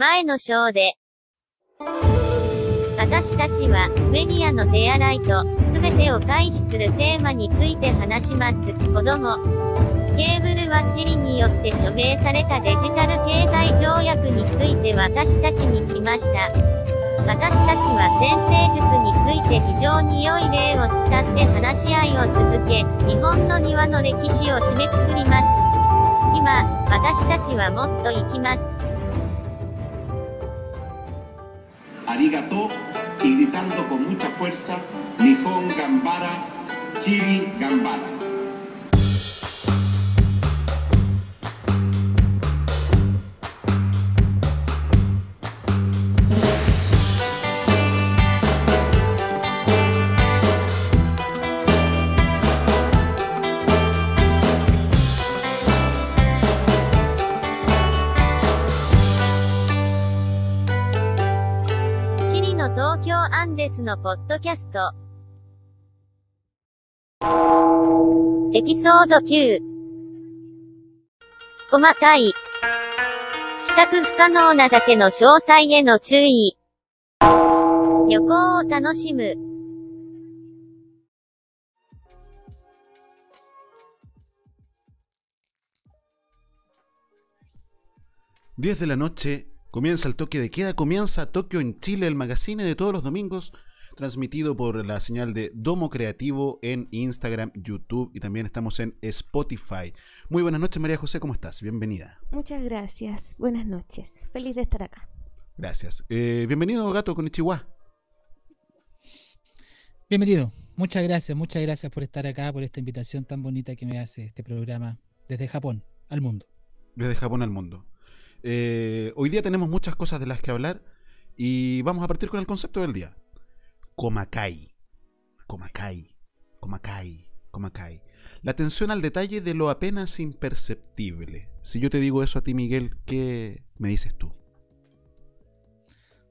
前の章で、私たちは、メディアの手洗いと、すべてを開示するテーマについて話します。子供。ケーブルはチリによって署名されたデジタル経済条約について私たちに来ました。私たちは先生術について非常に良い例を使って話し合いを続け、日本の庭の歴史を締めくくります。今、私たちはもっと生きます。Arigato y gritando con mucha fuerza, Nihon Gambara, Chiri Gambara.「スのポッドキャスト」エピソード9細かい視覚不可能なだけの詳細への注意旅行を楽しむ10 de la noche, comienza el toque de queda, comienza Tokio en Chile, el magazine de todos los domingos, transmitido por la señal de Domo Creativo en Instagram, YouTube y también estamos en Spotify. Muy buenas noches María José, ¿cómo estás? Bienvenida. Muchas gracias. Buenas noches. Feliz de estar acá. Gracias. Eh, bienvenido Gato con Ichiwa. Bienvenido. Muchas gracias, muchas gracias por estar acá, por esta invitación tan bonita que me hace este programa desde Japón al mundo. Desde Japón al mundo. Eh, hoy día tenemos muchas cosas de las que hablar y vamos a partir con el concepto del día. Komakai. Komakai. Komakai. Komakai. La atención al detalle de lo apenas imperceptible. Si yo te digo eso a ti, Miguel, ¿qué me dices tú?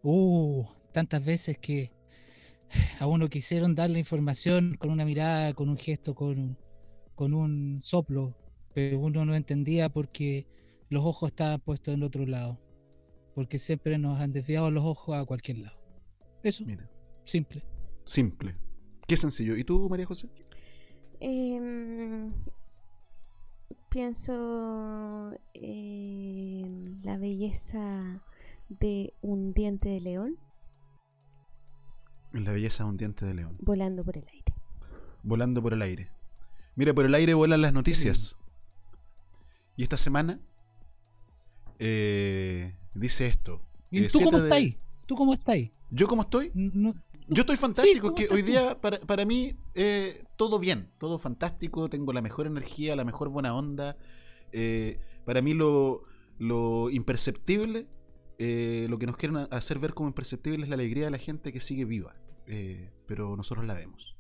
Uh, tantas veces que a uno quisieron dar la información con una mirada, con un gesto, con, con un soplo, pero uno no entendía porque los ojos estaban puestos en otro lado. Porque siempre nos han desviado los ojos a cualquier lado. Eso, Mira, simple. simple. Qué sencillo. ¿Y tú, María José? Em, pienso en la belleza de un diente de león En la belleza de un diente de león. volando por el aire. volando por el aire. Mira, por el aire vuelan las noticias. Y esta semana eh, dice esto. ¿Y eh, tú cómo de- estás ahí? ¿Tú cómo estás ahí? ¿Yo cómo estoy? No- Yo estoy fantástico, ¿cómo que hoy día para, para mí eh, todo bien, todo fantástico, tengo la mejor energía, la mejor buena onda. eh, para mí lo, lo imperceptible, eh, lo que nos quieren hacer ver como imperceptible es la alegría de la gente que sigue viva, eh, pero nosotros la vemos.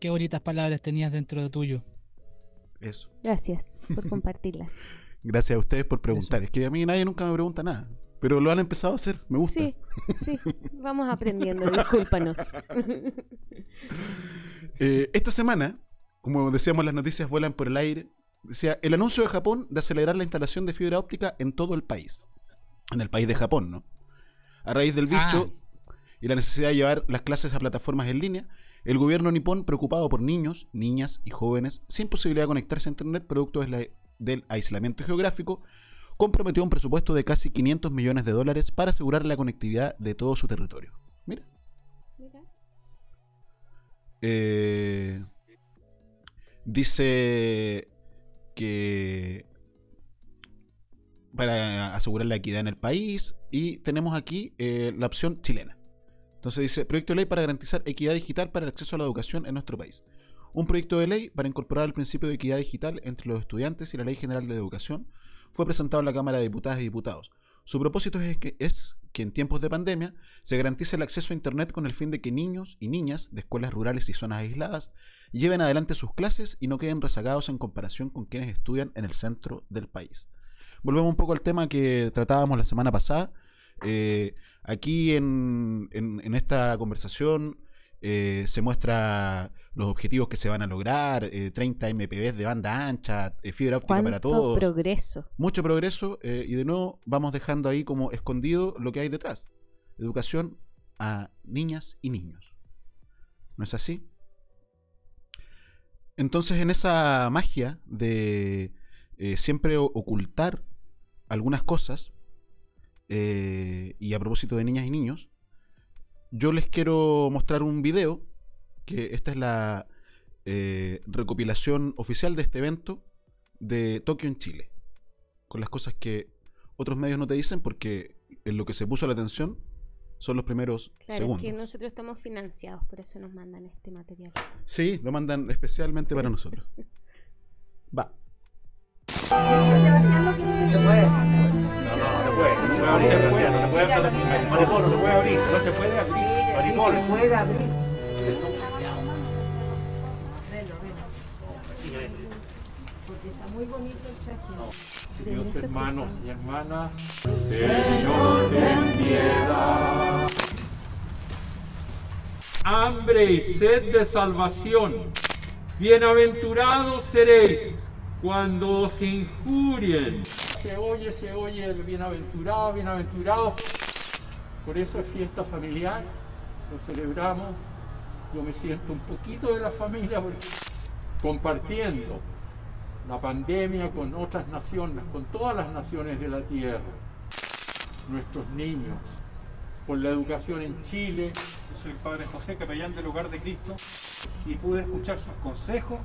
Qué bonitas palabras tenías dentro de tuyo. Eso. Gracias por compartirlas. Gracias a ustedes por preguntar. Es que a mí nadie nunca me pregunta nada. Pero lo han empezado a hacer. Me gusta. Sí, sí, vamos aprendiendo, discúlpanos. Eh, esta semana, como decíamos, las noticias vuelan por el aire. Decía el anuncio de Japón de acelerar la instalación de fibra óptica en todo el país. En el país de Japón, ¿no? A raíz del bicho y la necesidad de llevar las clases a plataformas en línea, el gobierno nipón, preocupado por niños, niñas y jóvenes sin posibilidad de conectarse a Internet producto de la- del aislamiento geográfico, comprometió un presupuesto de casi 500 millones de dólares para asegurar la conectividad de todo su territorio. Mira. Eh, dice que para asegurar la equidad en el país y tenemos aquí eh, la opción chilena. Entonces dice, proyecto de ley para garantizar equidad digital para el acceso a la educación en nuestro país. Un proyecto de ley para incorporar el principio de equidad digital entre los estudiantes y la Ley General de Educación fue presentado en la Cámara de Diputadas y Diputados. Su propósito es que, es que en tiempos de pandemia se garantice el acceso a Internet con el fin de que niños y niñas de escuelas rurales y zonas aisladas lleven adelante sus clases y no queden rezagados en comparación con quienes estudian en el centro del país. Volvemos un poco al tema que tratábamos la semana pasada. Eh, aquí en, en- en esta conversación eh, se muestra los objetivos que se van a lograr, eh, 30 MPBs de banda ancha, eh, fibra óptica para ¿Cuánto todos. progreso? Mucho progreso eh, y de nuevo vamos dejando ahí como escondido lo que hay detrás. Educación a niñas y niños. ¿No es así? Entonces en esa magia de siempre ocultar algunas cosas, y a propósito de niñas y niños, yo les quiero mostrar un video, que esta es la eh, recopilación oficial de este evento de Tokio en Chile, con las cosas que otros medios no te dicen porque en lo que se puso la atención son los primeros Claro, segundos. es que nosotros estamos financiados, por eso nos mandan este material. Sí, lo mandan especialmente para nosotros. Va. No puede. Abrir, no se puede abrir. Maripolo. se puede abrir. Dios hermanos y hermanas, Señor ten piedad. Hambre y sed de salvación, bienaventurados seréis cuando os injurien. Se oye, se oye el bienaventurado, bienaventurado. Por eso es fiesta familiar, lo celebramos. Yo me siento un poquito de la familia porque compartiendo la pandemia con otras naciones, con todas las naciones de la tierra, nuestros niños, por la educación en Chile. Yo soy el Padre José, capellán del Hogar de Cristo, y pude escuchar sus consejos.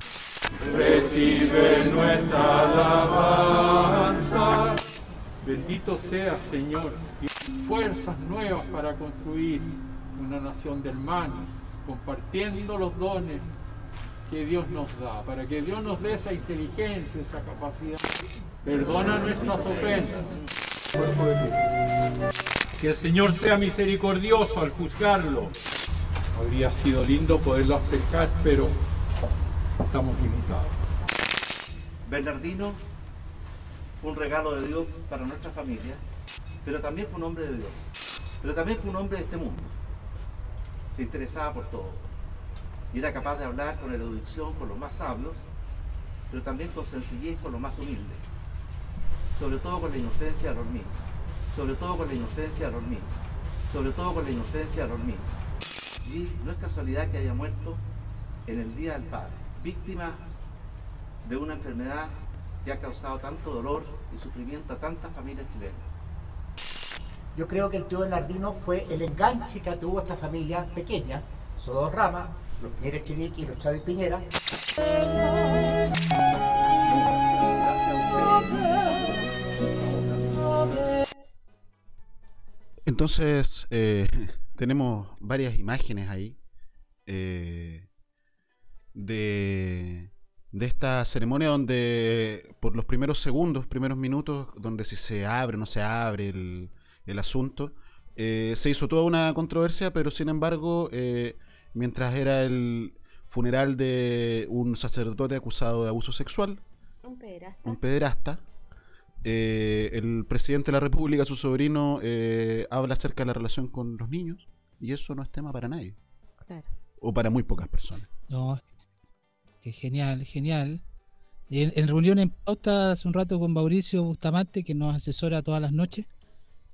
Recibe nuestra alabanza. Bendito sea, Señor, y fuerzas nuevas para construir una nación de hermanos, compartiendo los dones que Dios nos da, para que Dios nos dé esa inteligencia, esa capacidad. Perdona nuestras ofensas. Que el Señor sea misericordioso al juzgarlo. Habría sido lindo poderlo explicar, pero estamos limitados. Bernardino fue un regalo de Dios para nuestra familia, pero también fue un hombre de Dios, pero también fue un hombre de este mundo. Se interesaba por todo y era capaz de hablar con erudición con los más sabios, pero también con sencillez con los más humildes, sobre todo con la inocencia de los niños, sobre todo con la inocencia de los niños, sobre todo con la inocencia de los niños. Y no es casualidad que haya muerto en el Día del Padre, víctima de una enfermedad que ha causado tanto dolor y sufrimiento a tantas familias chilenas. Yo creo que el tío Bernardino fue el enganche que tuvo esta familia pequeña, solo dos ramas, los Piñera Chiriqui y los Chávez Piñera. Entonces, eh, tenemos varias imágenes ahí eh, de, de esta ceremonia donde por los primeros segundos, primeros minutos, donde si se abre o no se abre el, el asunto, eh, se hizo toda una controversia, pero sin embargo, eh, mientras era el funeral de un sacerdote acusado de abuso sexual, Un pederasta. un pederasta, eh, el presidente de la República, su sobrino, eh, habla acerca de la relación con los niños y eso no es tema para nadie Claro. o para muy pocas personas. No, que genial, genial. En, en reunión en pauta hace un rato con Mauricio Bustamante, que nos asesora todas las noches,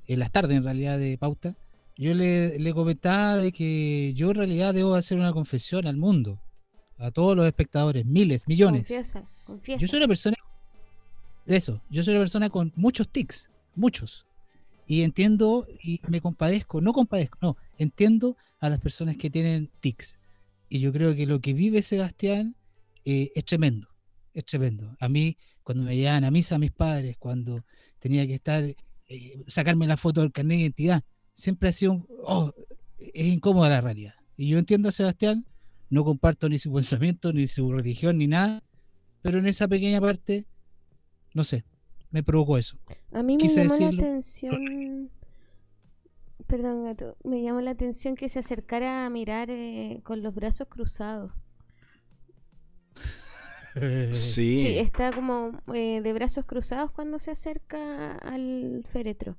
en las tardes en realidad de pauta, yo le, le comentaba de que yo en realidad debo hacer una confesión al mundo, a todos los espectadores, miles, millones. Confiesa, confiesa. Yo soy una persona eso, yo soy una persona con muchos tics, muchos. Y entiendo y me compadezco, no compadezco, no, entiendo a las personas que tienen tics. Y yo creo que lo que vive Sebastián eh, es tremendo, es tremendo. A mí, cuando me llevaban a misa a mis padres, cuando tenía que estar, eh, sacarme la foto del carnet de identidad, siempre ha sido, un- oh, es incómoda la realidad. Y yo entiendo a Sebastián, no comparto ni su pensamiento, ni su religión, ni nada, pero en esa pequeña parte, no sé, me provocó eso. A mí me Quise llamó decirlo. la atención. Perdón, gato. Me llamó la atención que se acercara a mirar eh, con los brazos cruzados. Sí, Sí, está como eh, de brazos cruzados cuando se acerca al féretro.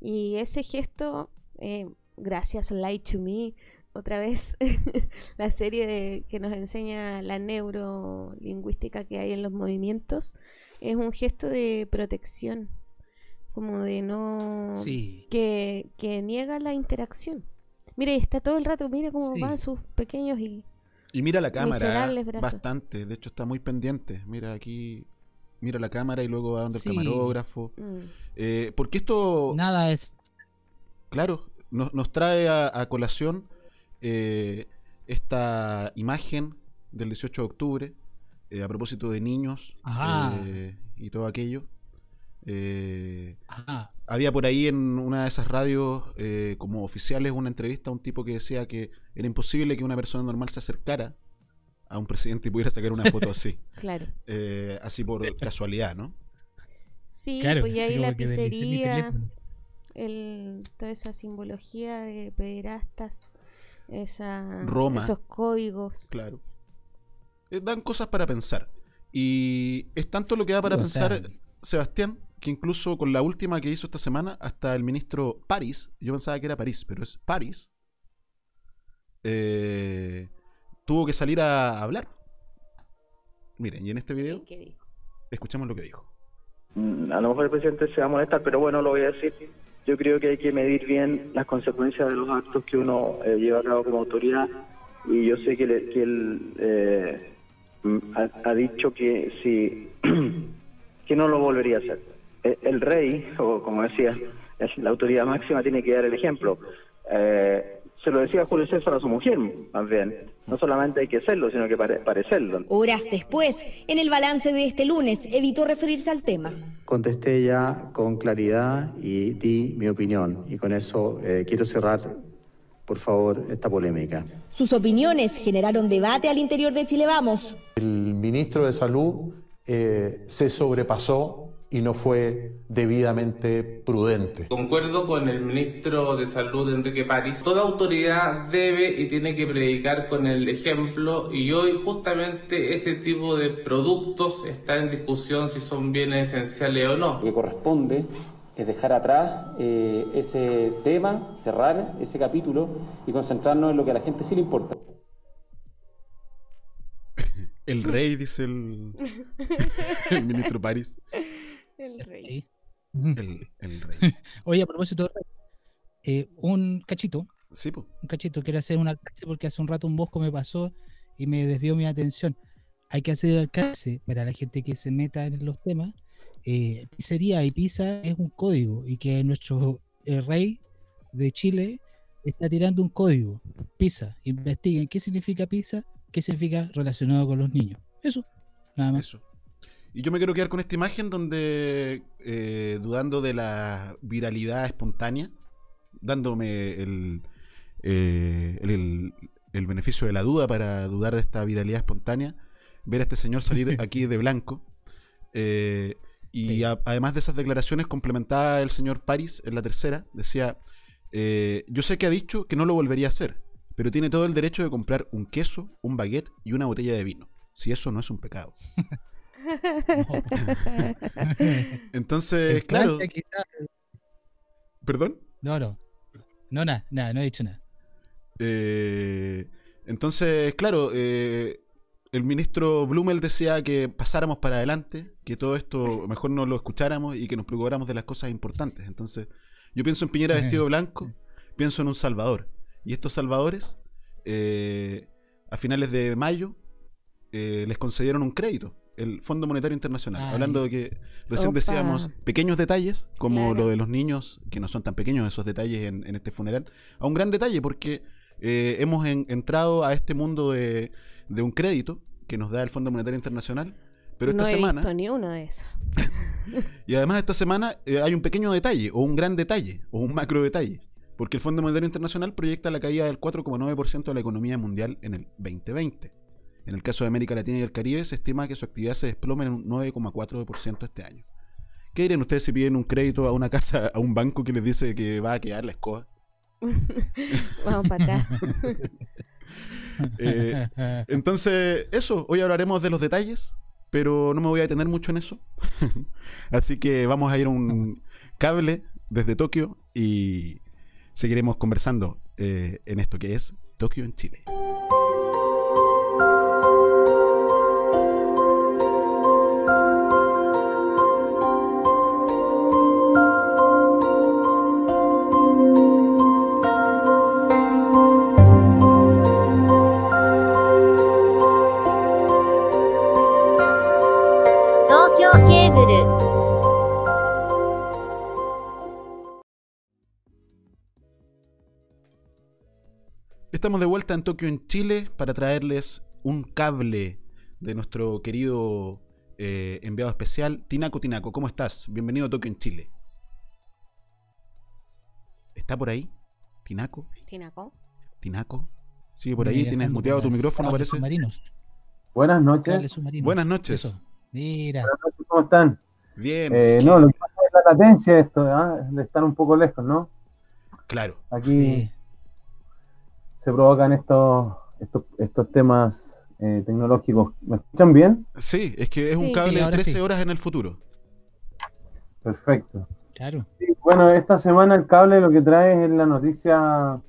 Y ese gesto, eh, gracias Light to Me, otra vez la serie de, que nos enseña la neurolingüística que hay en los movimientos, es un gesto de protección, como de no... Sí. Que, que niega la interacción. Mire, está todo el rato, mire cómo Sí. van sus pequeños y... Y mira la cámara, brazos. bastante. De hecho, está muy pendiente. Mira aquí, mira la cámara y luego va donde el camarógrafo. mm, Eh, porque esto, Nada es. claro, nos, nos trae a, a colación eh, esta imagen del 18 de octubre eh, a propósito de niños Ajá. eh, y todo aquello. Eh, Ajá. había por ahí en una de esas radios eh, como oficiales una entrevista a un tipo que decía que era imposible que una persona normal se acercara a un presidente y pudiera sacar una foto así. claro. Eh, así por casualidad, ¿no? Sí, Claro, pues ahí la pizzería, el, toda esa simbología de pederastas, esa, Roma. esos códigos. Claro. Eh, dan cosas para pensar. Y es tanto lo que da para O sea, pensar Sebastián, que incluso con la última que hizo esta semana, hasta el ministro París, yo pensaba que era París, pero es París, eh, tuvo que salir a hablar. Miren, y en este video ¿Qué dijo? escuchamos lo que dijo. Mm, a lo mejor el presidente se va a molestar, pero bueno, lo voy a decir. Yo creo que hay que medir bien las consecuencias de los actos que uno eh, lleva a cabo como autoridad y yo sé que, él eh, mm, ha, ha dicho que si que no lo volvería a hacer. Eh, El rey, o como decía, la autoridad máxima tiene que dar el ejemplo. Eh, se lo decía Julio César a su mujer, más bien. No solamente hay que serlo, sino que pare- parecerlo. Horas después, en el balance de este lunes, evitó referirse al tema. Contesté ya con claridad y di mi opinión. Y con eso eh, quiero cerrar, por favor, esta polémica. Sus opiniones generaron debate al interior de Chile Vamos. El ministro de Salud eh, se sobrepasó y no fue debidamente prudente. Concuerdo con el ministro de Salud, Enrique París. Toda autoridad debe y tiene que predicar con el ejemplo y hoy justamente ese tipo de productos está en discusión si son bienes esenciales o no. Lo que corresponde es dejar atrás eh, ese tema, cerrar ese capítulo y concentrarnos en lo que a la gente sí le importa. El rey, dice el, el ministro París. El rey. Sí. El, el rey. Oye, a propósito, de rey, eh, un cachito, Sí, pues. un cachito, quiero hacer un alcance porque hace un rato un bosco me pasó y me desvió mi atención. Hay que hacer el alcance para la gente que se meta en los temas. Eh, pizzería y pizza es un código y que nuestro eh, rey de Chile está tirando un código. Pizza, investiguen qué significa pizza, qué significa relacionado con los niños. Eso, nada más. Eso. Y yo me quiero quedar con esta imagen donde, eh, dudando de la viralidad espontánea, dándome el, eh, el, el- el beneficio de la duda para dudar de esta viralidad espontánea, ver a este señor salir aquí de blanco. eh, y a- además de esas declaraciones, complementaba el señor París en la tercera, decía, eh, yo sé que ha dicho que no lo volvería a hacer, pero tiene todo el derecho de comprar un queso, un baguette y una botella de vino, si eso no es un pecado. Entonces, En claro. ¿Perdón? No, no. No, nada, nada, no he dicho nada. Eh, entonces, claro, eh, el ministro Blumel decía que pasáramos para adelante, que todo esto mejor no lo escucháramos y que nos preocupáramos de las cosas importantes. Entonces, yo pienso en Piñera vestido de blanco, pienso en un Salvador. Y estos salvadores, eh, a finales de mayo, eh, les concedieron un crédito, el Fondo Monetario Internacional. Ay. Hablando de que recién Opa. decíamos pequeños detalles, como Claro. lo de los niños, que no son tan pequeños esos detalles en, en este funeral, a un gran detalle, porque eh, hemos en- entrado a este mundo de, de un crédito que nos da el Fondo Monetario Internacional, pero esta no he semana, visto ni uno de esos. y además esta semana eh, hay un pequeño detalle, o un gran detalle, o un macro detalle, porque el Fondo Monetario Internacional proyecta la caída del 4,9% de la economía mundial en el 2020. En el caso de América Latina y el Caribe se estima que su actividad se desplome en un 9,4% este año. ¿Qué dirían ustedes si piden un crédito a una casa, a un banco que les dice que va a quedar la escoba? Vamos para atrás. Eh, entonces, eso, hoy hablaremos de los detalles, pero no me voy a detener mucho en eso. Así que vamos a ir a un cable desde Tokio y seguiremos conversando eh, en esto que es Tokio en Chile. En Tokio, en Chile, para traerles un cable de nuestro querido eh, enviado especial, Tinaco Tinaco. ¿Cómo estás? Bienvenido a Tokio, en Chile. ¿Está por ahí? ¿Tinaco? Tinaco. ¿Tinaco? Sigue por ahí, tienes muteado tu micrófono, parece. Buenas noches. Buenas noches. Mira. Buenas noches, ¿cómo están? Bien. Eh, no, lo que pasa es la latencia de esto, ¿ah? de estar un poco lejos, ¿no? Claro. Aquí se provocan estos, estos, estos temas eh, tecnológicos. ¿Me escuchan bien? Sí, es que es un cable de 13 horas en el futuro. Perfecto. Claro. Sí, bueno, esta semana el cable lo que trae es la noticia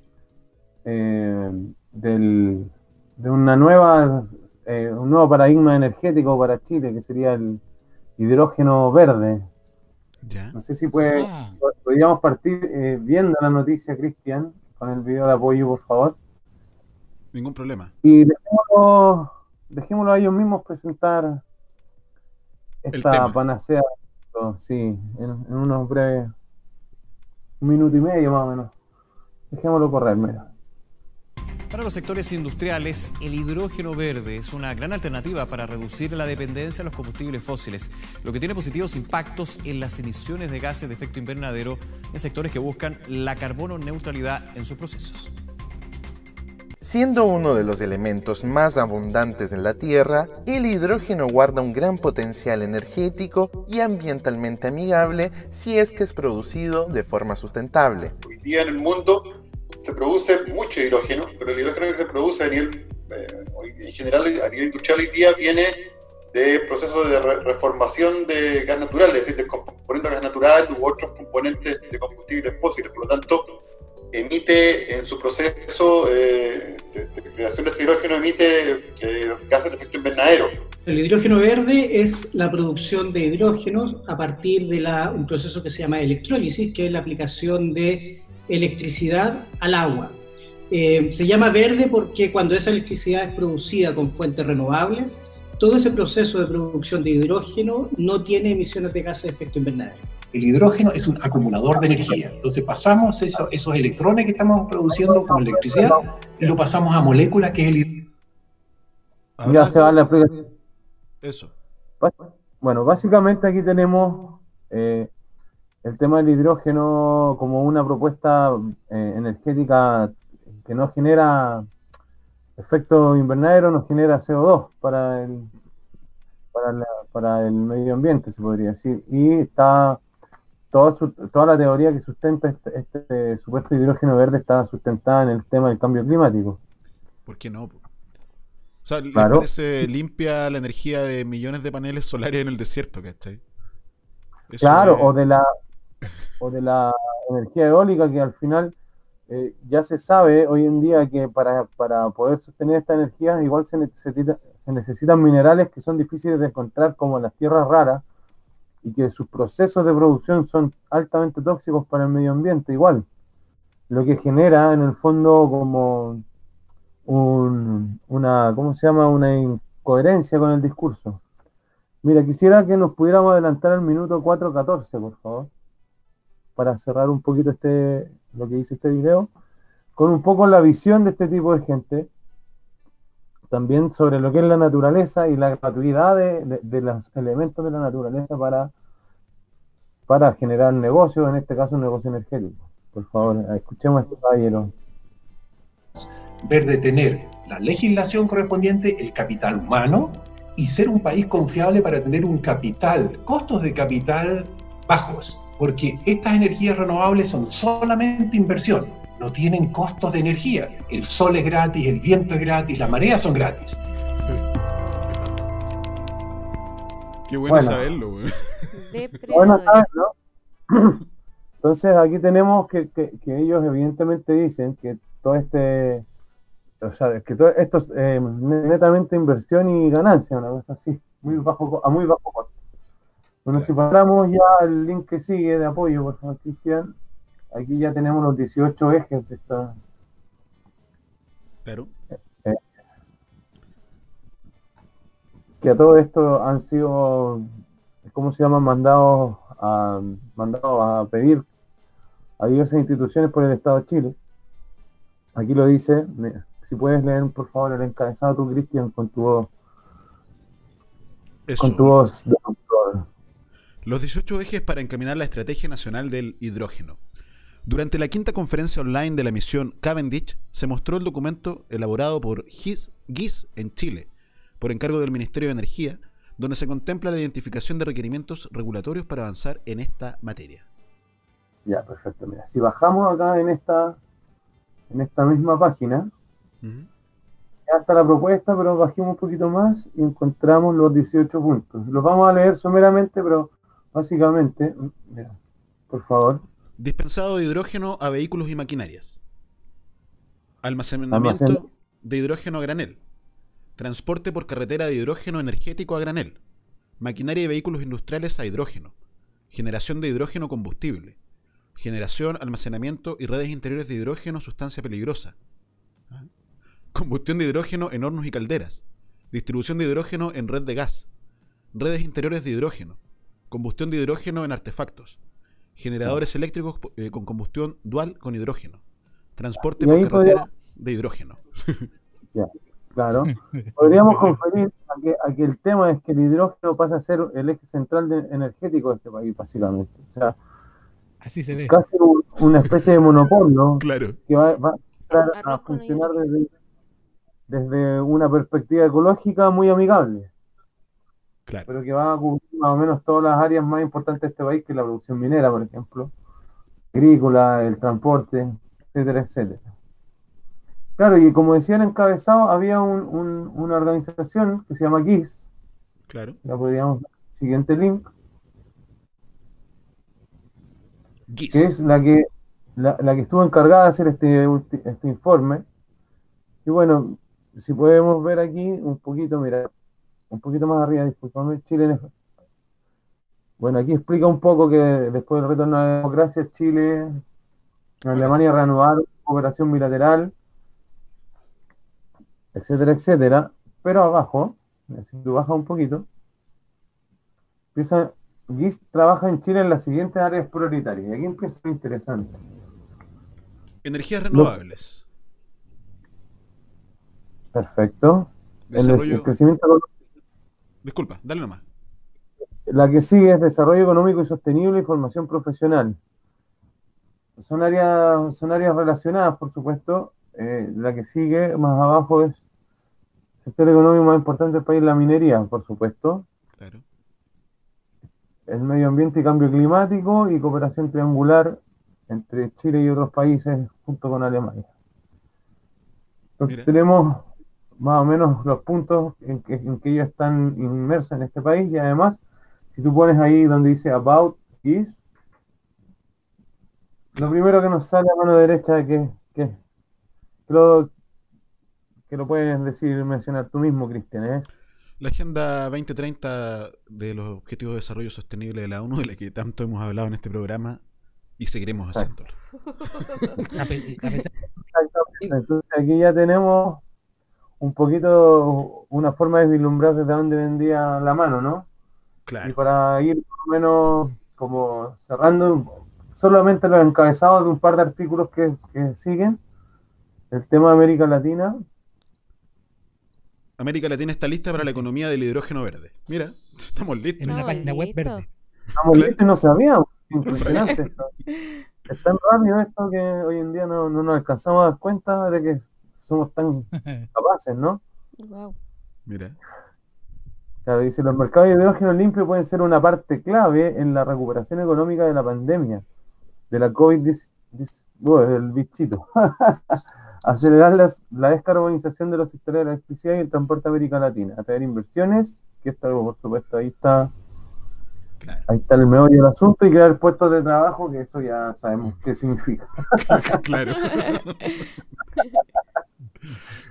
eh, del, de una nueva, eh, un nuevo paradigma energético para Chile, que sería el hidrógeno verde. No sé si puede, Ah. podríamos partir eh, viendo la noticia, Cristian, con el video de apoyo, por favor. Ningún problema. Y dejémoslo, dejémoslo a ellos mismos presentar esta panacea, sí, en, en unos breves, un minuto y medio más o menos. Dejémoslo correr, mira. Para los sectores industriales, el hidrógeno verde es una gran alternativa para reducir la dependencia de los combustibles fósiles, lo que tiene positivos impactos en las emisiones de gases de efecto invernadero en sectores que buscan la carbono neutralidad en sus procesos. Siendo uno de los elementos más abundantes en la Tierra, el hidrógeno guarda un gran potencial energético y ambientalmente amigable si es que es producido de forma sustentable. Hoy día en el mundo se produce mucho hidrógeno, pero el hidrógeno que se produce a nivel, eh, en general a nivel industrial hoy día viene de procesos de re- reformación de gas natural, es decir, de componentes de gas natural u otros componentes de combustibles fósiles. Por lo tanto, emite en su proceso eh, de, de creación de este hidrógeno, emite eh, gases de efecto invernadero. El hidrógeno verde es la producción de hidrógenos a partir de la- un proceso que se llama electrólisis, que es la aplicación de electricidad al agua. Eh, se llama verde porque cuando esa electricidad es producida con fuentes renovables, todo ese proceso de producción de hidrógeno no tiene emisiones de gases de efecto invernadero. El hidrógeno es un acumulador de energía. Entonces pasamos eso- esos electrones que estamos produciendo con electricidad y lo pasamos a moléculas que es el hidrógeno. Ya se va la explicación. Eso. Bueno, básicamente aquí tenemos eh, el tema del hidrógeno como una propuesta eh, energética que no genera efecto invernadero, no genera CO2 para el, para, la- para el medio ambiente, se podría decir. Y está toda, su- toda la teoría que sustenta este, este supuesto hidrógeno verde está sustentada en el tema del cambio climático. ¿Por qué no? O sea, ¿les Claro. parece limpia la energía de millones de paneles solares en el desierto, ¿cachai? Eso Claro, es- o de la o de la energía eólica que al final eh, ya se sabe hoy en día que para, para poder sostener esta energía igual se necesita, se necesitan minerales que son difíciles de encontrar como las tierras raras y que sus procesos de producción son altamente tóxicos para el medio ambiente igual. Lo que genera en el fondo como un- una, ¿cómo se llama? Una incoherencia con el discurso. Mira, quisiera que nos pudiéramos adelantar al minuto 4.14, por favor, para cerrar un poquito este, lo que dice este video, con un poco la visión de este tipo de gente, también sobre lo que es la naturaleza y la gratuidad de, de- de los elementos de la naturaleza para, para generar negocios, en este caso un negocio energético. Por favor, escuchemos a este caballero. ver de tener la legislación correspondiente, el capital humano y ser un país confiable para tener un capital, costos de capital bajos, porque estas energías renovables son solamente inversión, no tienen costos de energía. El sol es gratis, el viento es gratis, las mareas son gratis. Qué bueno, Bueno. saberlo, güey. Bueno, sabes, ¿no? Entonces aquí tenemos que, que- que ellos evidentemente dicen que todo este o sea, que todo esto es eh, netamente inversión y ganancia, una cosa así, muy bajo, a muy bajo costo. Bueno, si pasamos ya al link que sigue de apoyo, por favor, Cristian, aquí ya tenemos los 18 ejes de esta. Eh, que a todo esto han sido, ¿cómo se llama? Mandados a, mandados a pedir a diversas instituciones por el Estado de Chile. Aquí lo dice, mira, si puedes leer por favor el encabezado tú, Cristian, con tu voz. Eso. Con tu voz de. Los 18 ejes para encaminar la Estrategia Nacional del Hidrógeno. Durante la quinta conferencia online de la misión Cavendish se mostró el documento elaborado por GIS, GIS en Chile, por encargo del Ministerio de Energía, donde se contempla la identificación de requerimientos regulatorios para avanzar en esta materia. Ya, perfecto. Mira, si bajamos acá en esta, en esta misma página, ya está la propuesta, pero bajemos un poquito más y encontramos los 18 puntos. Los vamos a leer someramente, pero básicamente, mira, por favor. Dispensado de hidrógeno a vehículos y maquinarias. Almacenamiento Almacen- de hidrógeno a granel. Transporte por carretera de hidrógeno energético a granel. Maquinaria y vehículos industriales a hidrógeno. Generación de hidrógeno combustible. Generación, almacenamiento y redes interiores de hidrógeno, sustancia peligrosa. Combustión de hidrógeno en hornos y calderas. Distribución de hidrógeno en red de gas. Redes interiores de hidrógeno. Combustión de hidrógeno en artefactos. Generadores eléctricos eh, con combustión dual con hidrógeno. Transporte por carretera podría- de hidrógeno. Ya, claro. Podríamos conferir a que, a que el tema es que el hidrógeno pasa a ser el eje central de- energético de este país, básicamente. O sea, Así se ve. casi un- una especie de monopolio Claro. que va, va a a funcionar desde, desde una perspectiva ecológica muy amigable. Claro. Pero que va a cubrir más o menos todas las áreas más importantes de este país, que es la producción minera, por ejemplo, agrícola, el transporte, etcétera, etcétera. Claro, y como decía el encabezado, había un- un- una organización que se llama GIS, Claro. la podríamos siguiente link, GIS. que es la que, la, la que estuvo encargada de hacer este, este informe. Y bueno, si podemos ver aquí un poquito, mira, un poquito más arriba, disculpame, Chile. en- Bueno, aquí explica un poco que después del retorno a la democracia, Chile y Alemania reanudaron cooperación bilateral, etcétera, etcétera. Pero abajo, si tú bajas un poquito, empieza, GIS trabaja en Chile en las siguientes áreas prioritarias. Y aquí empieza lo interesante. Energías renovables. Perfecto. El, el crecimiento económico- Disculpa, dale nomás. La que sigue es desarrollo económico y sostenible y formación profesional. Son áreas, son áreas relacionadas, por supuesto. Eh, la que sigue más abajo es sector económico más importante del país, la minería, por supuesto. Claro. El medio ambiente y cambio climático y cooperación triangular entre Chile y otros países junto con Alemania. Entonces Mira. tenemos más o menos los puntos en que, en que ellos están inmersos en este país y además, si tú pones ahí donde dice About Is, lo primero que nos sale a mano derecha que, que, que lo, que lo puedes decir, mencionar tú mismo, Cristian, es La Agenda 2030 de los Objetivos de Desarrollo Sostenible de la ONU, de la que tanto hemos hablado en este programa y seguiremos Exacto. haciéndolo. Entonces aquí ya tenemos un poquito una forma de vislumbrar desde dónde vendía la mano, ¿no? Claro. Y para ir más o menos como cerrando solamente los encabezados de un par de artículos que, que siguen, el tema de América Latina, América Latina está lista para la economía del hidrógeno verde. Mira, estamos listos. en una página web verde. estamos Claro. listos y no sabíamos. Impresionante esto. Es tan rápido esto que hoy en día no, no nos alcanzamos a dar cuenta de que somos tan capaces, ¿no? Wow. Mira. Claro, dice, los mercados de hidrógeno limpio pueden ser una parte clave en la recuperación económica de la pandemia, de la COVID-19, del bichito. Acelerar las- la descarbonización de los sectores de la electricidad y el transporte a América Latina, atraer inversiones, que esto, por supuesto, ahí está, ahí está el meollo del asunto, y crear puestos de trabajo, que eso ya sabemos qué significa. claro.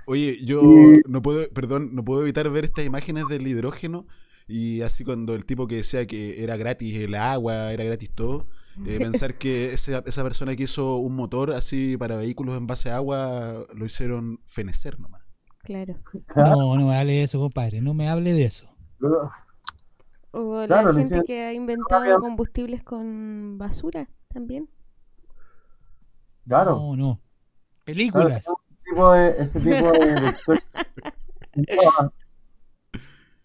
Oye, yo Y- no puedo, perdón, no puedo evitar ver estas imágenes del hidrógeno y así cuando el tipo que decía que era gratis el agua, era gratis todo, eh, pensar que esa, esa persona que hizo un motor así para vehículos en base a agua lo hicieron fenecer nomás. Claro. No, no me hable de eso, compadre. No me hable de eso. O la gente que ha inventado combustibles con basura también. Claro. No, no. Películas. Tipo de, ese tipo de,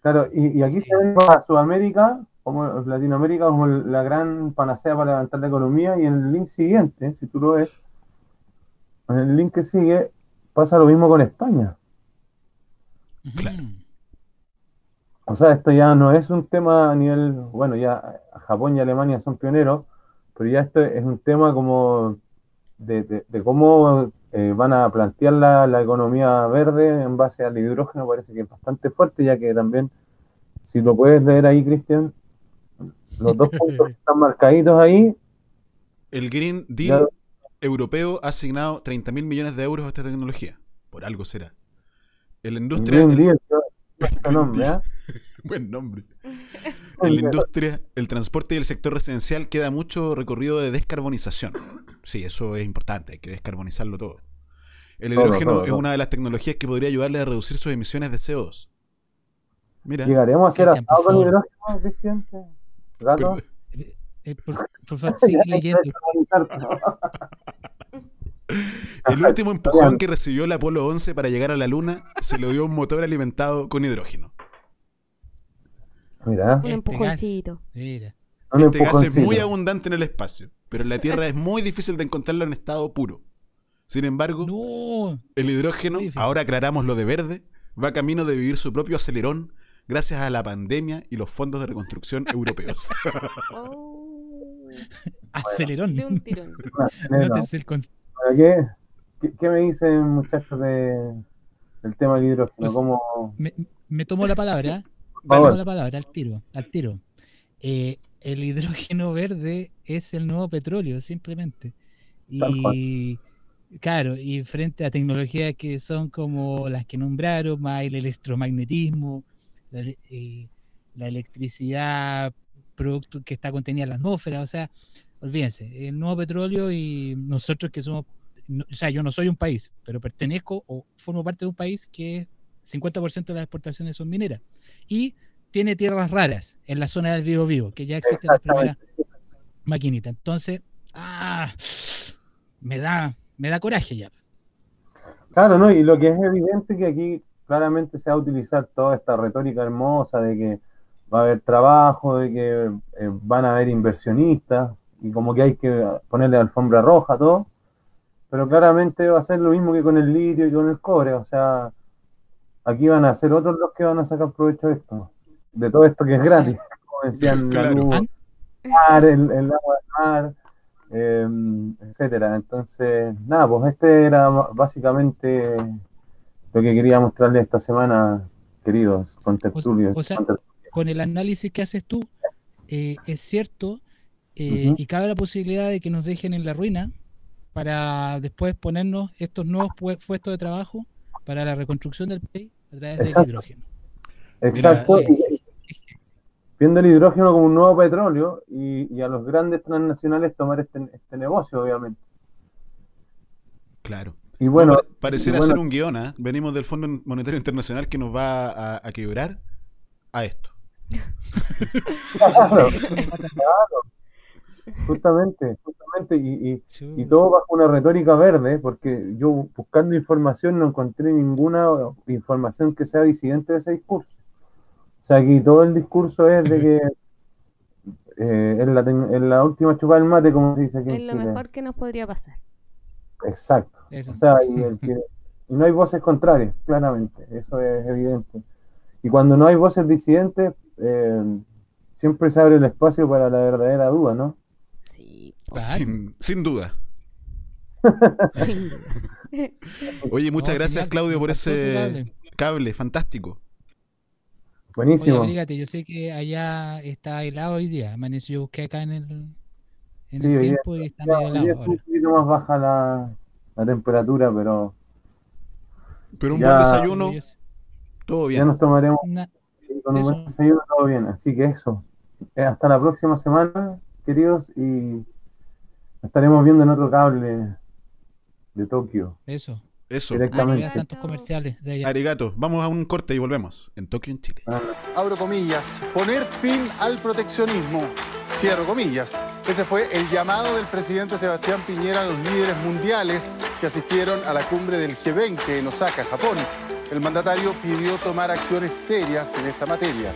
Claro, y, y aquí se ve a Sudamérica, como Latinoamérica, como la gran panacea para levantar la economía, y en el link siguiente, si tú lo ves, en el link que sigue, pasa lo mismo con España. O sea, esto ya no es un tema a nivel, bueno, ya Japón y Alemania son pioneros, pero ya esto es un tema como de, de- de cómo eh, van a plantear la, la economía verde en base al hidrógeno, parece que es bastante fuerte, ya que también, si lo puedes leer ahí, Cristian, los dos puntos que están marcaditos ahí, El Green Ya- Deal europeo ha asignado 30 mil millones de euros a esta tecnología. Por algo será. En la industria. Green el- Deal, nombre. Buen nombre. En la industria, el transporte y el sector residencial queda mucho recorrido de descarbonización. Sí, eso es importante, hay que descarbonizarlo todo. El hidrógeno todo, es todo. una de las tecnologías que podría ayudarle a reducir sus emisiones de CO2. Mira. ¿Llegaremos a hacer asado con hidrógeno, Cristian? ¿Gato? Eh, por, por favor, sigue leyendo. El último empujón que recibió el Apolo 11 para llegar a la Luna se lo dio un motor alimentado con hidrógeno. Mira, Un Este empujoncito. Mira. un Este gas es muy abundante en el espacio, pero en la Tierra es muy difícil de encontrarlo en estado puro. Sin embargo, No. el hidrógeno, ahora aclaramos lo de verde, va camino de vivir su propio acelerón gracias a la pandemia y los fondos de reconstrucción europeos. Acelerón. De un tirón. Acelerón. Nótese el con- ¿Para qué? ¿Qué, qué me dicen, muchachos, de, del tema del hidrógeno? Pues, ¿Cómo... me, me tomo la palabra. La palabra al tiro. Al tiro. Eh, el hidrógeno verde es el nuevo petróleo, simplemente. Y claro, y frente a tecnologías que son como las que nombraron, más el electromagnetismo, la, eh, la electricidad, producto que está contenida en la atmósfera, o sea, olvídense, el nuevo petróleo y nosotros que somos, no- o sea, yo no soy un país, pero pertenezco o formo parte de un país que 50% de las exportaciones son mineras y tiene tierras raras en la zona del Vivo Vivo, que ya existen las primeras maquinitas. Entonces, ah, me da, me da coraje ya. Claro, ¿no? Y lo que es evidente que aquí claramente se va a utilizar toda esta retórica hermosa de que va a haber trabajo, de que eh, van a haber inversionistas, y como que hay que ponerle alfombra roja a todo, pero claramente va a ser lo mismo que con el litio y con el cobre, o sea, aquí van a ser otros los que van a sacar provecho de esto, de todo esto que es gratis, como decían la Claro. luz, mar, el, el agua del mar, eh, etcétera. Entonces, nada, pues este era básicamente lo que quería mostrarles esta semana, queridos contertulios. O sea, conter- con el análisis que haces tú, eh, es cierto eh, y cabe la posibilidad de que nos dejen en la ruina para después ponernos estos nuevos pue- puestos de trabajo para la reconstrucción del país a través del hidrógeno. Exacto. Mira, y- viendo el hidrógeno como un nuevo petróleo y, y a los grandes transnacionales tomar este, este negocio, obviamente. Claro. Y bueno, No, pareciera bueno- ser un guion, ¿ah? Venimos del Fondo Monetario Internacional que nos va a, a quebrar a esto. Claro, claro. Justamente, justamente, y, y- y todo bajo una retórica verde, porque yo buscando información no encontré ninguna información que sea disidente de ese discurso. O sea, aquí todo el discurso es de que eh, es, la, es la última chupada del mate, como se dice aquí en Es lo Chile. mejor que nos podría pasar. Exacto. Eso. O sea, y, el que- y no hay voces contrarias, claramente, eso es evidente. Y cuando no hay voces disidentes, eh, siempre se abre el espacio para la verdadera duda, ¿no? Sí. Sin, sin duda. Oye, muchas No, gracias genial. Claudio por ese cable. cable, fantástico. Buenísimo. Oye, abrígate, yo sé que allá está helado hoy día. Amaneció, yo busqué acá en el, en Sí, el día- tiempo y está ya, medio helado está un poquito más baja la, la temperatura, pero Pero un Ya- buen desayuno, todo bien. Ya nos tomaremos con un buen desayuno, todo bien. Así que eso. Eh, hasta la próxima semana, queridos, y estaremos viendo en otro cable de Tokio. Eso. Eso. Directamente. Tantos comerciales de allá. Arigato. Vamos a un corte y volvemos. En Tokio, en Chile. abro comillas, poner fin al proteccionismo, cierro comillas. Ese fue el llamado del presidente Sebastián Piñera a los líderes mundiales que asistieron a la cumbre del G20 en Osaka, Japón. El mandatario pidió tomar acciones serias en esta materia.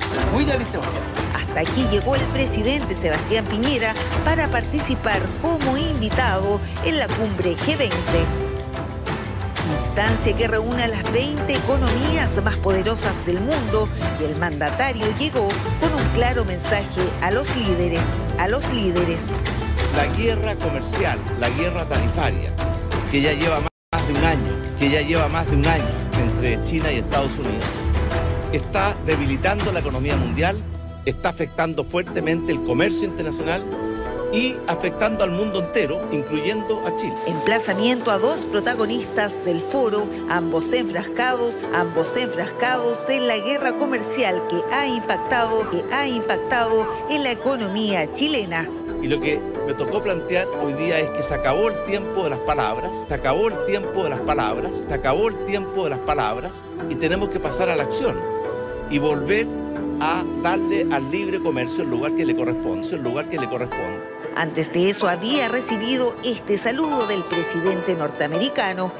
Aquí llegó el presidente Sebastián Piñera para participar como invitado en la cumbre G20. Instancia que reúne a las 20 economías más poderosas del mundo y el mandatario llegó con un claro mensaje a los líderes, a los líderes. la guerra comercial, la guerra tarifaria, que ya lleva más de un año, que ya lleva más de un año entre China y Estados Unidos, está debilitando la economía mundial, está afectando fuertemente el comercio internacional y afectando al mundo entero, incluyendo a Chile. Emplazamiento a dos protagonistas del foro, ambos enfrascados, ambos enfrascados en la guerra comercial que ha impactado, que ha impactado en la economía chilena. Y lo que me tocó plantear hoy día es que se acabó el tiempo de las palabras, se acabó el tiempo de las palabras, se acabó el tiempo de las palabras y tenemos que pasar a la acción y volver a darle al libre comercio el lugar que le corresponde, el lugar que le corresponde. Antes de eso había recibido este saludo del presidente norteamericano.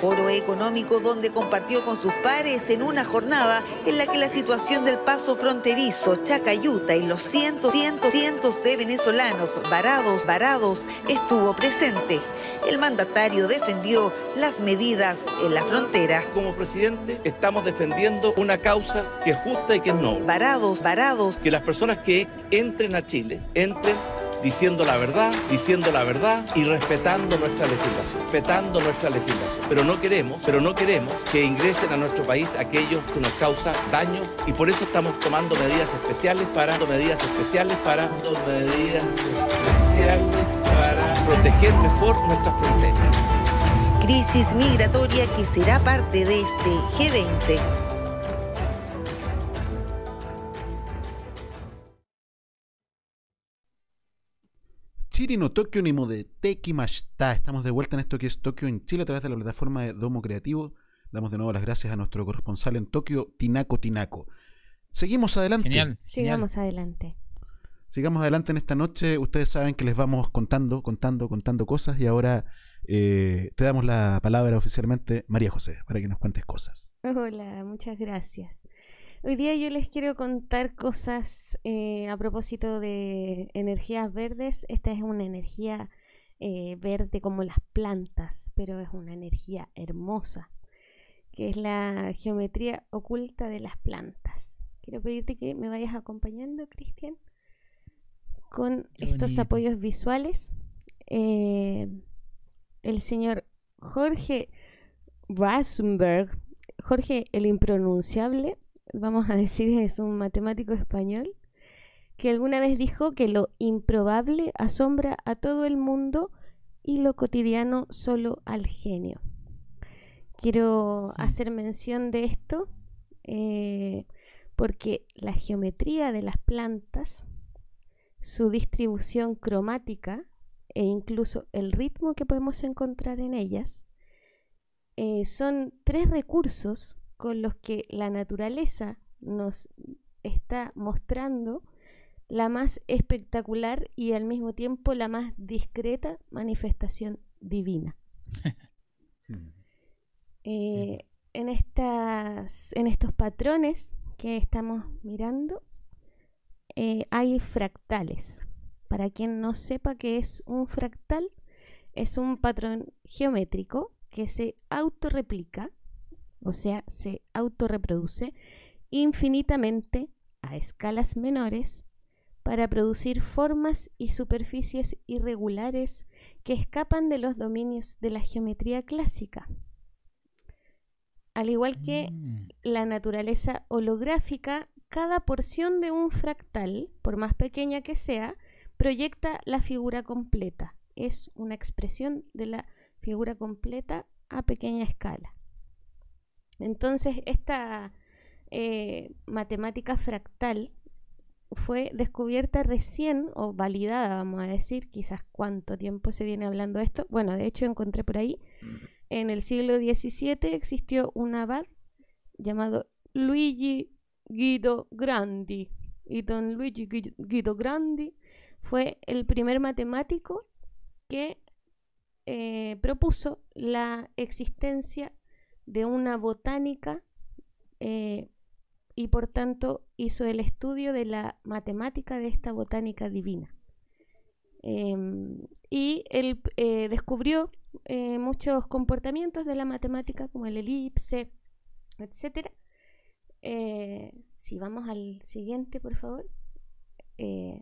Foro económico donde compartió con sus pares en una jornada en la que la situación del paso fronterizo, Chacayuta y los cientos, cientos, cientos de venezolanos varados, varados estuvo presente. El mandatario defendió las medidas en la frontera. Como presidente estamos defendiendo una causa que es justa y que es noble. Varados, varados. Que las personas que entren a Chile entren diciendo la verdad, diciendo la verdad y respetando nuestra legislación, respetando nuestra legislación. Pero no queremos, pero no queremos que ingresen a nuestro país aquellos que nos causan daño y por eso estamos tomando medidas especiales para medidas especiales para medidas especiales para proteger mejor nuestras fronteras. Crisis migratoria que será parte de este G20. Chiri no Tokio ni Mashita. Estamos de vuelta en esto que es Tokio en Chile a través de la plataforma de Domo Creativo. Damos de nuevo las gracias a nuestro corresponsal en Tokio, Tinako Tinako. Seguimos adelante. Genial. Sigamos adelante. Sigamos adelante en esta noche. Ustedes saben que les vamos contando, contando, contando cosas y ahora eh, te damos la palabra oficialmente, María José, para que nos cuentes cosas. Hola, muchas gracias. Hoy día yo les quiero contar cosas eh, a propósito de energías verdes. Esta es una energía eh, verde como las plantas, pero es una energía hermosa, que es la geometría oculta de las plantas. Quiero pedirte que me vayas acompañando, Cristian, con Qué estos bonito. apoyos visuales. Eh, el señor Jorge Rasenberg, Jorge el impronunciable, vamos a decir, es un matemático español, que alguna vez dijo que lo improbable asombra a todo el mundo y lo cotidiano solo al genio. Quiero hacer mención de esto eh, porque la geometría de las plantas, su distribución cromática e incluso el ritmo que podemos encontrar en ellas, eh, son tres recursos con los que la naturaleza nos está mostrando la más espectacular y al mismo tiempo la más discreta manifestación divina. Eh, en, estas, en estos patrones que estamos mirando eh, hay fractales. Para quien no sepa qué es un fractal, es un patrón geométrico que se autorreplica, o sea, se autorreproduce infinitamente a escalas menores para producir formas y superficies irregulares que escapan de los dominios de la geometría clásica. Al igual que la naturaleza holográfica, cada porción de un fractal, por más pequeña que sea, proyecta la figura completa. Es una expresión de la figura completa a pequeña escala. Entonces, esta eh, matemática fractal fue descubierta recién o validada, vamos a decir, quizás cuánto tiempo se viene hablando de esto. Bueno, de hecho encontré por ahí, en el siglo XVII existió un abad llamado Luigi Guido Grandi. Y don Luigi Guido Grandi fue el primer matemático que eh, propuso la existencia de una botánica eh, y por tanto hizo el estudio de la matemática de esta botánica divina. Em, y él eh, descubrió eh, muchos comportamientos de la matemática como el elipse, etc. Si vamos al siguiente, por favor.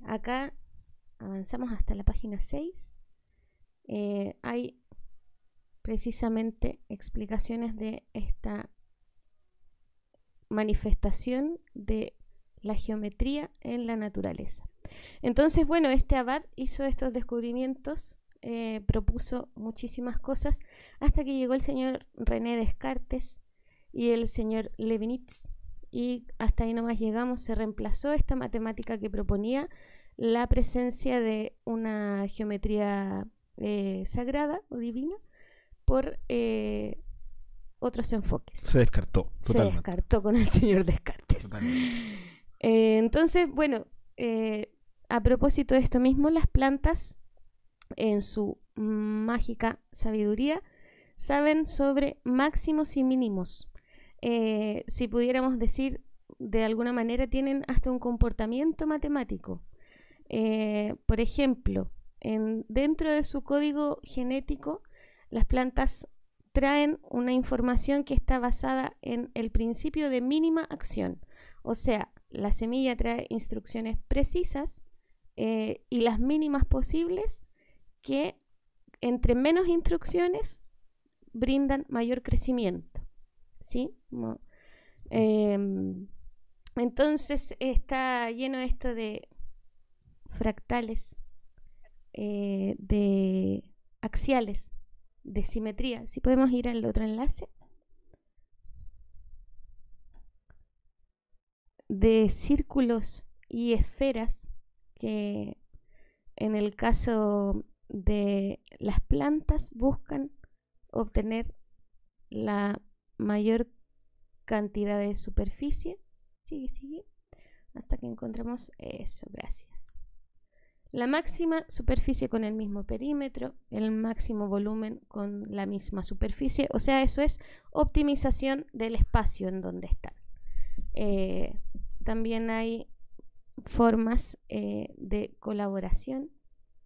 acá avanzamos hasta la página 6. hay precisamente explicaciones de esta manifestación de la geometría en la naturaleza. Entonces, bueno, este abad hizo estos descubrimientos, eh, propuso muchísimas cosas, hasta que llegó el señor René Descartes y el señor Leibniz, y hasta ahí nomás llegamos, se reemplazó esta matemática que proponía la presencia de una geometría eh, sagrada o divina por eh, otros enfoques. Se descartó. Se descartó con el señor Descartes. Eh, entonces, bueno, eh, a propósito de esto mismo, las plantas, en su mágica sabiduría, saben sobre máximos y mínimos. Si pudiéramos decir, de alguna manera, tienen hasta un comportamiento matemático. por ejemplo, en, dentro de su código genético, las plantas traen una información que está basada en el principio de mínima acción. O sea, la semilla trae instrucciones precisas eh, y las mínimas posibles que entre menos instrucciones brindan mayor crecimiento. ¿Sí? Em, entonces está lleno esto de fractales, eh, de axiales, de simetría. Si podemos ir al otro enlace. De círculos y esferas que en el caso de las plantas buscan obtener la mayor cantidad de superficie. Sigue, sigue. Hasta que encontremos eso. Gracias la máxima superficie con el mismo perímetro, el máximo volumen con la misma superficie, o sea, eso es optimización del espacio en donde están. Eh, también hay formas eh, de colaboración.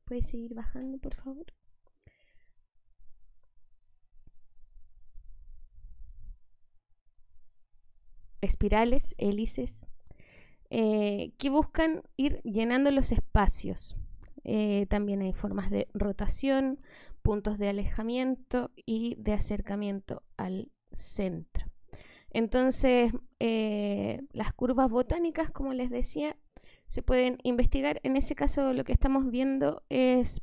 ¿Puedes seguir bajando, por favor? Espirales, hélices, eh, que buscan ir llenando los espacios. Eh, también hay formas de rotación, puntos de alejamiento y de acercamiento al centro. Entonces, eh, las curvas botánicas, como les decía, se pueden investigar. En ese caso, lo que estamos viendo es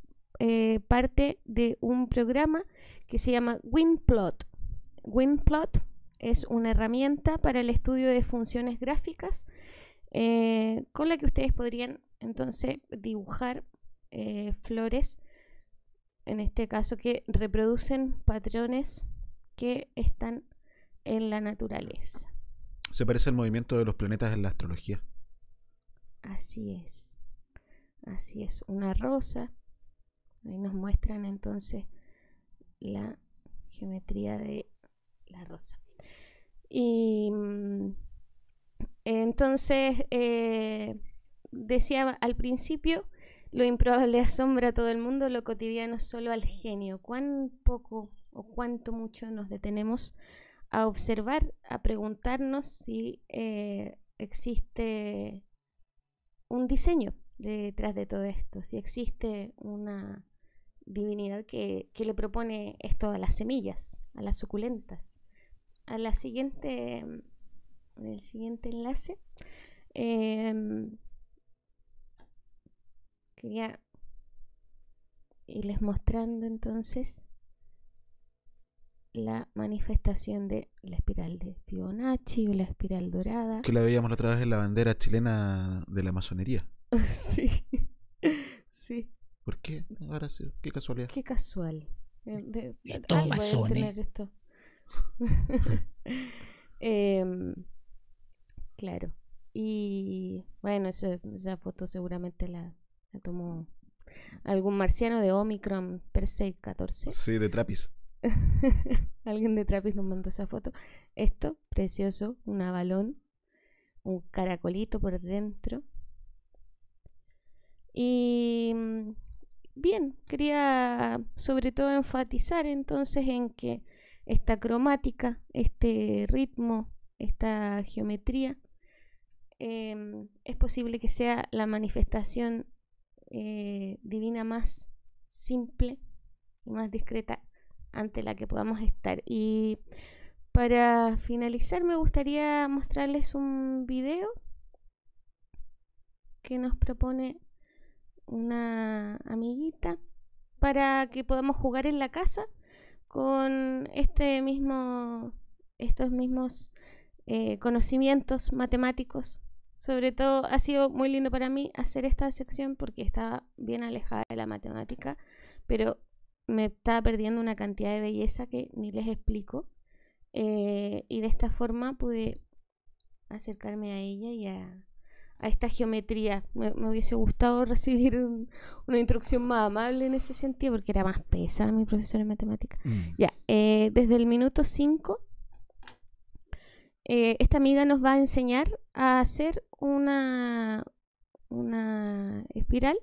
parte de un programa que se llama WinPlot. WinPlot es una herramienta para el estudio de funciones gráficas eh, con la que ustedes podrían entonces dibujar eh, flores, en este caso que reproducen patrones que están en la naturaleza. ¿Se parece al movimiento de los planetas en la astrología? Así es. Así es. Una rosa. Ahí nos muestran entonces la geometría de la rosa. Y mm, entonces, eh, decía al principio, lo improbable asombra a todo el mundo, lo cotidiano solo al genio. ¿Cuán poco o cuánto mucho nos detenemos a observar, a preguntarnos si eh, existe un diseño detrás de todo esto, si existe una divinidad que, que le propone esto a las semillas, a las suculentas? A la siguiente en el siguiente enlace. Em, quería irles mostrando entonces la manifestación de la espiral de Fibonacci o la espiral dorada. Que la veíamos la otra vez en la bandera chilena de la masonería. sí. sí. ¿Por qué? Ahora sí, qué casualidad. Qué casual. Eh, de- Estos algo debe masones. tener esto. Em, claro. Y bueno, eso- esa foto seguramente la, la tomó algún marciano de Omicron per se 14. Sí, de Trappist. Alguien de Trappist nos mandó esa foto. Esto, precioso, un avalón, un caracolito por dentro. Y mm, bien, quería sobre todo enfatizar entonces en que esta cromática, este ritmo, esta geometría, em, es posible que sea la manifestación eh, divina más simple y más discreta ante la que podamos estar. Y para finalizar me gustaría mostrarles un video que nos propone una amiguita para que podamos jugar en la casa con este mismo estos mismos eh, conocimientos matemáticos sobre todo ha sido muy lindo para mí hacer esta sección porque estaba bien alejada de la matemática pero me estaba perdiendo una cantidad de belleza que ni les explico eh, y de esta forma pude acercarme a ella y a, a esta geometría. Me, me hubiese gustado recibir un- una instrucción más amable en ese sentido porque era más pesada mi profesora de matemática. Mm. Ya, eh, desde el minuto 5, eh, esta amiga nos va a enseñar a hacer una, una espiral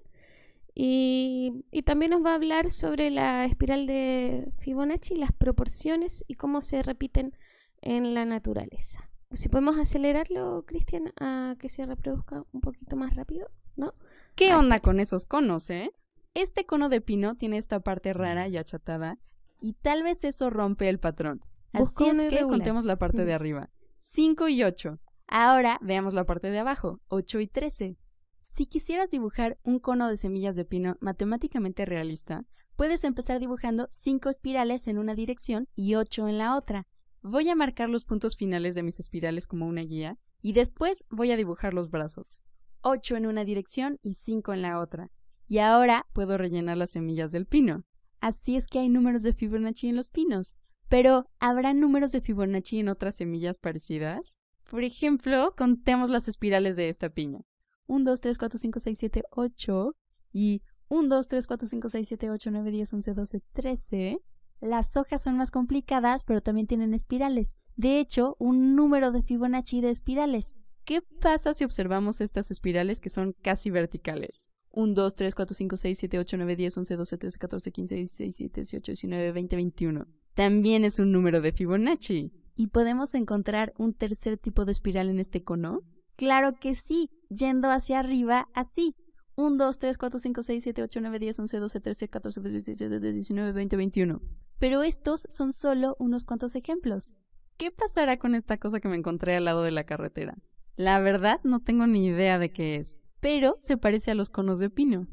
y, y también nos va a hablar sobre la espiral de Fibonacci, las proporciones y cómo se repiten en la naturaleza. Si podemos acelerarlo, Cristian, a que se reproduzca un poquito más rápido, ¿no? ¿Qué Ahí onda con esos conos, eh? Este cono de pino tiene esta parte rara y achatada, y tal vez eso rompe el patrón. Así es que contemos la parte de arriba. 5 y 8. Ahora veamos la parte de abajo. 8 y 13. Si quisieras dibujar un cono de semillas de pino matemáticamente realista, puedes empezar dibujando 5 espirales en una dirección y 8 en la otra. Voy a marcar los puntos finales de mis espirales como una guía y después voy a dibujar los brazos. 8 en una dirección y 5 en la otra. Y ahora puedo rellenar las semillas del pino. Así es que hay números de Fibonacci en los pinos. Pero, ¿habrá números de Fibonacci en otras semillas parecidas? Por ejemplo, contemos las espirales de esta piña. 1, 2, 3, 4, 5, 6, 7, 8 y 1, 2, 3, 4, 5, 6, 7, 8, 9, 10, 11, 12, 13. Las hojas son más complicadas, pero también tienen espirales. De hecho, un número de Fibonacci de espirales. ¿Qué pasa si observamos estas espirales que son casi verticales? 1, 2, 3, 4, 5, 6, 7, 8, 9, 10, 11, 12, 13, 14, 15, 16, 17, 18, 19, 20, 21. También es un número de Fibonacci. ¿Y podemos encontrar un tercer tipo de espiral en este cono? Claro que sí, yendo hacia arriba así. 1, 2, 3, 4, 5, 6, 7, 8, 9, 10, 11, 12, 13, 14, 15, 16, 17, 19, 20, 21. Pero estos son solo unos cuantos ejemplos. ¿Qué pasará con esta cosa que me encontré al lado de la carretera? La verdad no tengo ni idea de qué es, pero se parece a los conos de pino.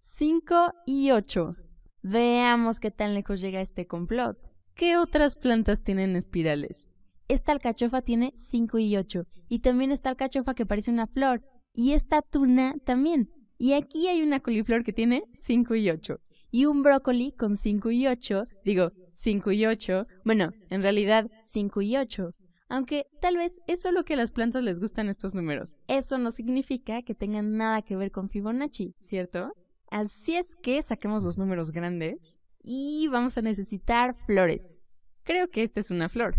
5 y 8. Veamos qué tan lejos llega este complot. ¿Qué otras plantas tienen espirales? Esta alcachofa tiene 5 y 8. Y también esta alcachofa que parece una flor. Y esta tuna también. Y aquí hay una coliflor que tiene 5 y 8. Y un brócoli con 5 y 8. Digo, 5 y 8. Bueno, en realidad 5 y 8. Aunque tal vez es solo que a las plantas les gustan estos números. Eso no significa que tengan nada que ver con Fibonacci, ¿cierto? Así es que saquemos los números grandes y vamos a necesitar flores. Creo que esta es una flor.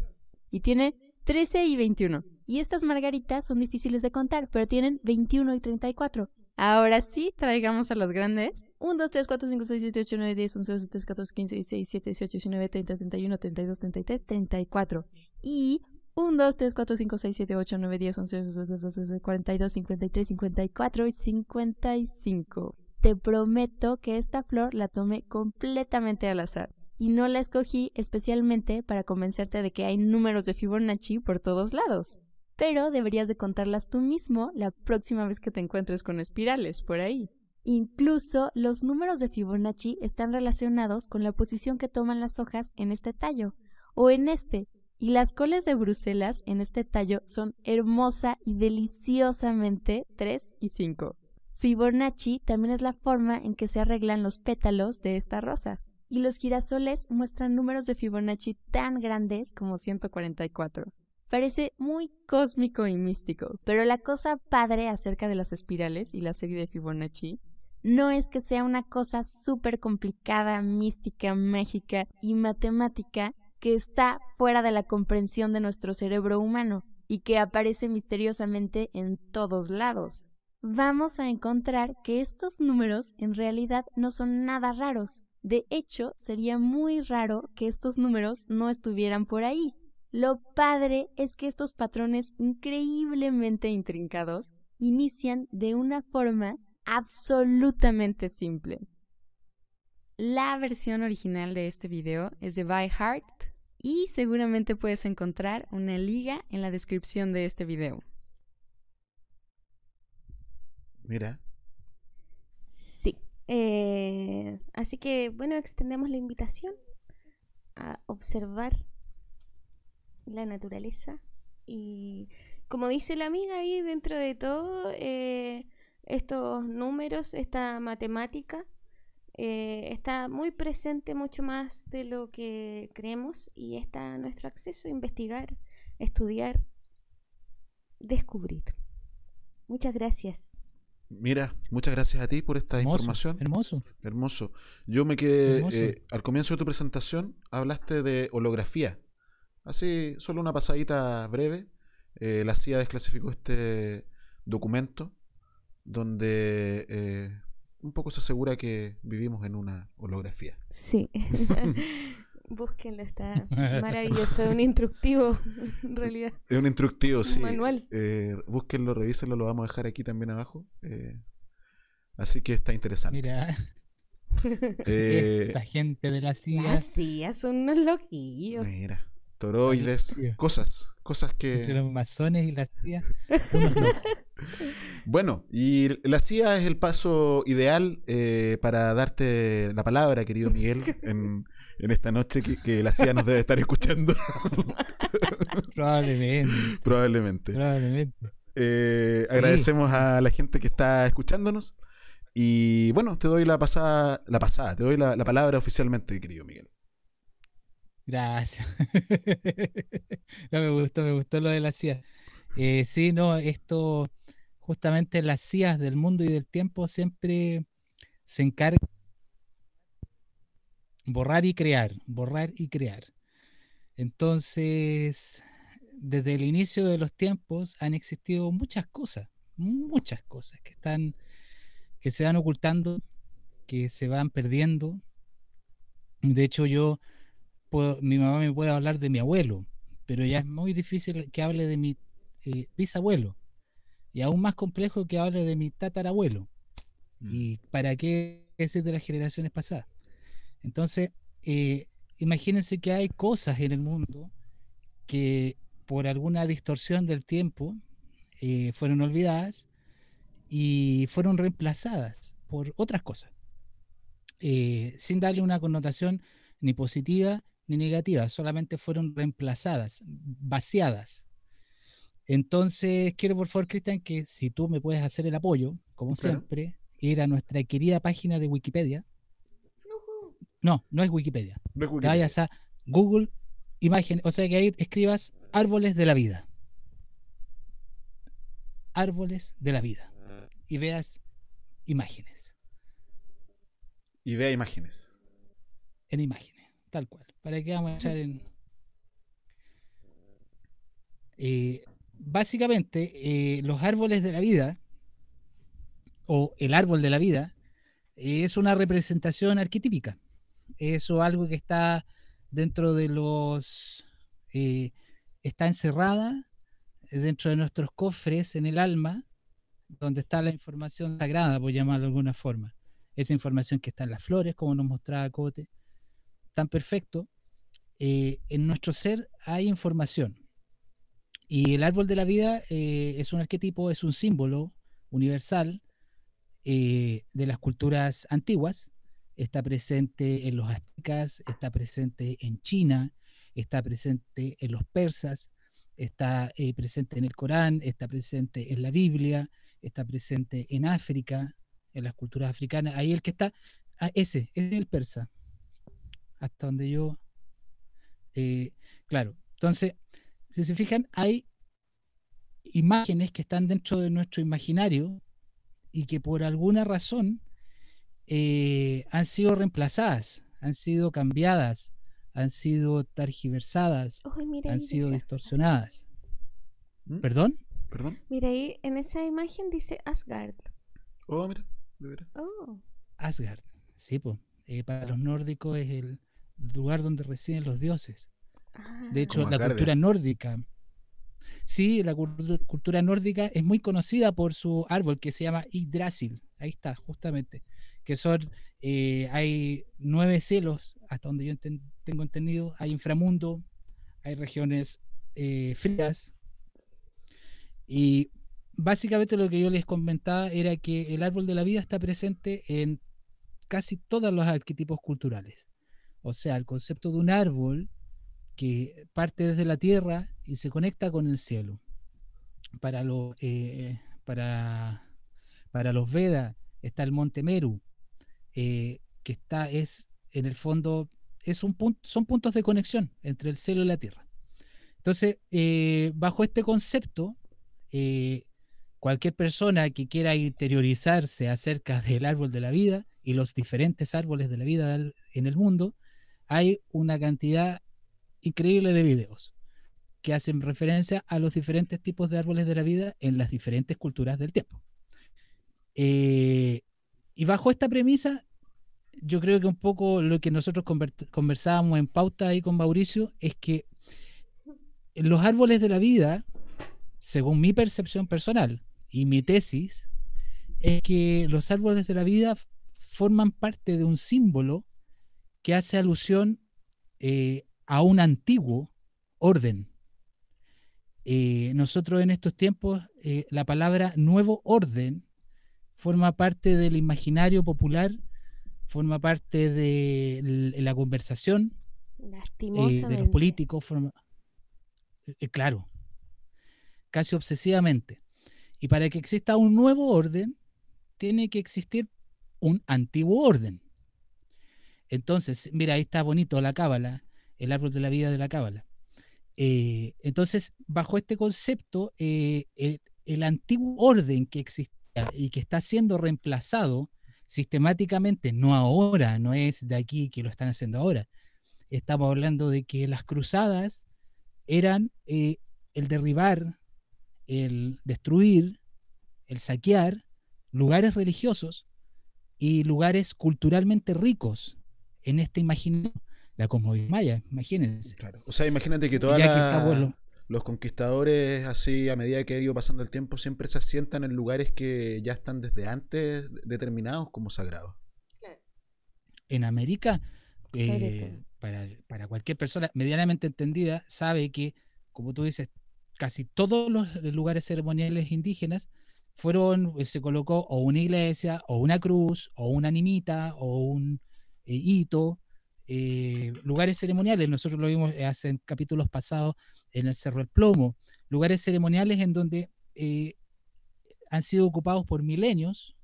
Y tiene 13 y 21. Y estas margaritas son difíciles de contar, pero tienen 21 y 34. Ahora sí, traigamos a las grandes. 1, 2, 3, 4, 5, 6, 7, 8, 9, 10, 11, 12, 13, 14, 15, 16, 17, 18, 19, 20, 31, 32, 33, 34. Y 1, 2, 3, 4, 5, 6, 7, 8, 9, 10, 11, 12, 13, 14, 42, 53, 54 y 55. Te prometo que esta flor la tomé completamente al azar. Y no la escogí especialmente para convencerte de que hay números de Fibonacci por todos lados. Pero deberías de contarlas tú mismo la próxima vez que te encuentres con espirales por ahí. Incluso los números de Fibonacci están relacionados con la posición que toman las hojas en este tallo. o en este. Y las coles de Bruselas en este tallo son hermosa y deliciosamente 3 y 5. Fibonacci también es la forma en que se arreglan los pétalos de esta rosa. Y los girasoles muestran números de Fibonacci tan grandes como 144. Parece muy cósmico y místico, pero la cosa padre acerca de las espirales y la serie de Fibonacci no es que sea una cosa súper complicada, mística, mágica y matemática que está fuera de la comprensión de nuestro cerebro humano y que aparece misteriosamente en todos lados. Vamos a encontrar que estos números en realidad no son nada raros. De hecho, sería muy raro que estos números no estuvieran por ahí. Lo padre es que estos patrones increíblemente intrincados inician de una forma absolutamente simple. La versión original de este video es de By Heart y seguramente puedes encontrar una liga en la descripción de este video. Mira. Sí. Eh, así que, bueno, extendemos la invitación a observar la naturaleza y, como dice la amiga ahí, dentro de todo, eh, estos números, esta matemática, eh, está muy presente mucho más de lo que creemos y está nuestro acceso a investigar, estudiar, descubrir. Muchas gracias. Mira, muchas gracias a ti por esta información. Hermoso. Hermoso. Yo me quedé, Hermoso. eh, al comienzo de tu presentación, hablaste de holografía. Así, solo una pasadita breve. Eh, la CIA desclasificó este documento donde eh, un poco se asegura que vivimos en una holografía. Sí. Búsquenlo, está maravilloso, es un instructivo en realidad. Es un instructivo, Un sí. manual. Eh, búsquenlo, revísenlo, lo vamos a dejar aquí también abajo. Eh, así que está interesante. Mira. Eh, Esta gente de la CIA. La CIA son unos loquillos. Mira, toroides, cosas, cosas Entre que... los masones y la CIA. Bueno, y la CIA es el paso ideal eh, para darte la palabra, querido Miguel, en, en esta noche que, que la CIA nos debe estar escuchando. Probablemente. Probablemente. Probablemente. Eh, Sí. Agradecemos a la gente que está escuchándonos. Y bueno, te doy la pasada, la pasada, te doy la, la palabra oficialmente, querido Miguel. Gracias. No, me gustó, me gustó lo de la CIA. Eh, sí, no, esto, justamente las CIAs del mundo y del tiempo siempre se encargan borrar y crear, borrar y crear. Entonces, desde el inicio de los tiempos han existido muchas cosas, muchas cosas que están, que se van ocultando, que se van perdiendo. De hecho, yo puedo- mi mamá me puede hablar de mi abuelo, pero ya es muy difícil que hable de mi eh, bisabuelo. Y aún más complejo que hable de mi tatarabuelo. ¿Y para qué decir de las generaciones pasadas? Entonces, eh, imagínense que hay cosas en el mundo que por alguna distorsión del tiempo eh, fueron olvidadas y fueron reemplazadas por otras cosas, eh, sin darle una connotación ni positiva ni negativa, solamente fueron reemplazadas, vaciadas. Entonces, quiero por favor, Cristian, que si tú me puedes hacer el apoyo, como Claro. siempre, ir a nuestra querida página de Wikipedia. No, no es Wikipedia. No es Te vayas a Google Imágenes, o sea que ahí escribas árboles de la vida. Árboles de la vida. Y veas imágenes. Y vea imágenes. En imágenes, tal cual. ¿Para qué vamos a echar en.? Eh, básicamente, eh, los árboles de la vida, o el árbol de la vida, eh, es una representación arquetípica. Eso algo que está dentro de los. eh, está encerrada eh, dentro de nuestros cofres en el alma, donde está la información sagrada, por llamarlo de alguna forma. Esa información que está en las flores, como nos mostraba Cote, tan perfecto. eh, en nuestro ser hay información. Y el árbol de la vida es un arquetipo, es un símbolo universal de las culturas antiguas. Está presente en los aztecas, está presente en China, está presente en los persas, está eh, presente en el Corán, está presente en la Biblia, está presente en África, en las culturas africanas. Ahí el que está, ah, ese, es el persa, hasta donde yo, eh, claro. Entonces, si se fijan, hay imágenes que están dentro de nuestro imaginario y que por alguna razón eh, han sido reemplazadas, han sido cambiadas, han sido targiversadas, han sido distorsionadas. ¿Mm? ¿Perdón? ¿Perdón? Mira ahí, en esa imagen dice Asgard. Oh, mira, de veras. Oh. Asgard, sí, pues. para los nórdicos es el lugar donde residen los dioses. Ah. De hecho, Como la cultura nórdica. Sí, la cultu- cultura nórdica es muy conocida por su árbol que se llama Yggdrasil. Ahí está, justamente. Que son, eh, hay nueve cielos, hasta donde yo tengo entendido. Hay inframundo, hay regiones eh, frías. Y básicamente lo que yo les comentaba era que el árbol de la vida está presente en casi todos los arquetipos culturales. O sea, el concepto de un árbol que parte desde la tierra y se conecta con el cielo. Para, lo- eh, para, para los Vedas está el monte Meru, eh, que está, es en el fondo, es un son puntos de conexión entre el cielo y la tierra. Entonces, eh, bajo este concepto, eh, cualquier persona que quiera interiorizarse acerca del árbol de la vida y los diferentes árboles de la vida en el mundo, hay una cantidad increíble de videos que hacen referencia a los diferentes tipos de árboles de la vida en las diferentes culturas del tiempo. Y bajo esta premisa, yo creo que un poco lo que nosotros conver- conversábamos en pauta ahí con Mauricio es que los árboles de la vida, según mi percepción personal y mi tesis, es que los árboles de la vida forman parte de un símbolo que hace alusión eh, a un antiguo orden. Eh, nosotros en estos tiempos, eh, la palabra nuevo orden forma parte del imaginario popular, forma parte de la conversación eh, de los políticos, forma- eh, claro, casi obsesivamente. Y para que exista un nuevo orden, tiene que existir un antiguo orden. Entonces, mira, ahí está bonito la cábala, el árbol de la vida de la cábala. Eh, entonces, bajo este concepto, eh, el, el antiguo orden que existía y que está siendo reemplazado sistemáticamente, no ahora, no es de aquí que lo están haciendo ahora. Estamos hablando de que las cruzadas eran eh, el derribar, el destruir, el saquear lugares religiosos y lugares culturalmente ricos en este imaginario, la cosmovisión maya, imagínense. O sea, imagínate que Y todos ya que lo- los conquistadores, así a medida que ha ido pasando el tiempo, siempre se asientan en lugares que ya están desde antes determinados como sagrados. en América, eh, para, para cualquier persona medianamente entendida, sabe que, como tú dices, casi todos los lugares ceremoniales indígenas fueron, eh, se colocó o una iglesia, o una cruz, o una animita, o un eh, hito, eh, lugares ceremoniales, nosotros lo vimos eh, hace en capítulos pasados en el Cerro del Plomo, lugares ceremoniales en donde eh, han sido ocupados por milenios,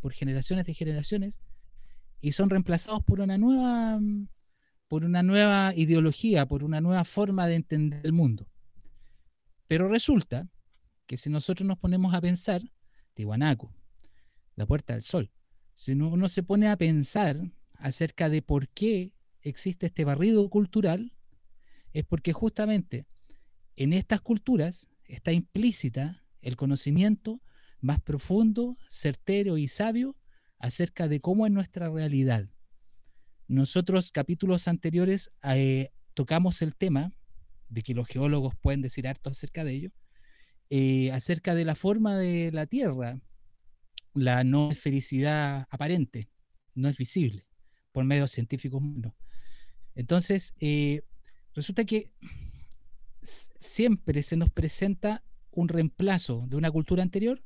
por generaciones de generaciones, y son reemplazados por una nueva por una nueva ideología, por una nueva forma de entender el mundo. Pero resulta que si nosotros nos ponemos a pensar, Tiwanaku, la Puerta del Sol, si uno se pone a pensar acerca de por qué existe este barrido cultural, es porque justamente en estas culturas está implícita el conocimiento más profundo, certero y sabio acerca de cómo es nuestra realidad. Nosotros, capítulos anteriores, eh, tocamos el tema de que los geólogos pueden decir harto acerca de ello, eh, acerca de la forma de la Tierra, la no esfericidad aparente, no es visible por medios científicos. no. Entonces, eh, resulta que siempre se nos presenta un reemplazo de una cultura anterior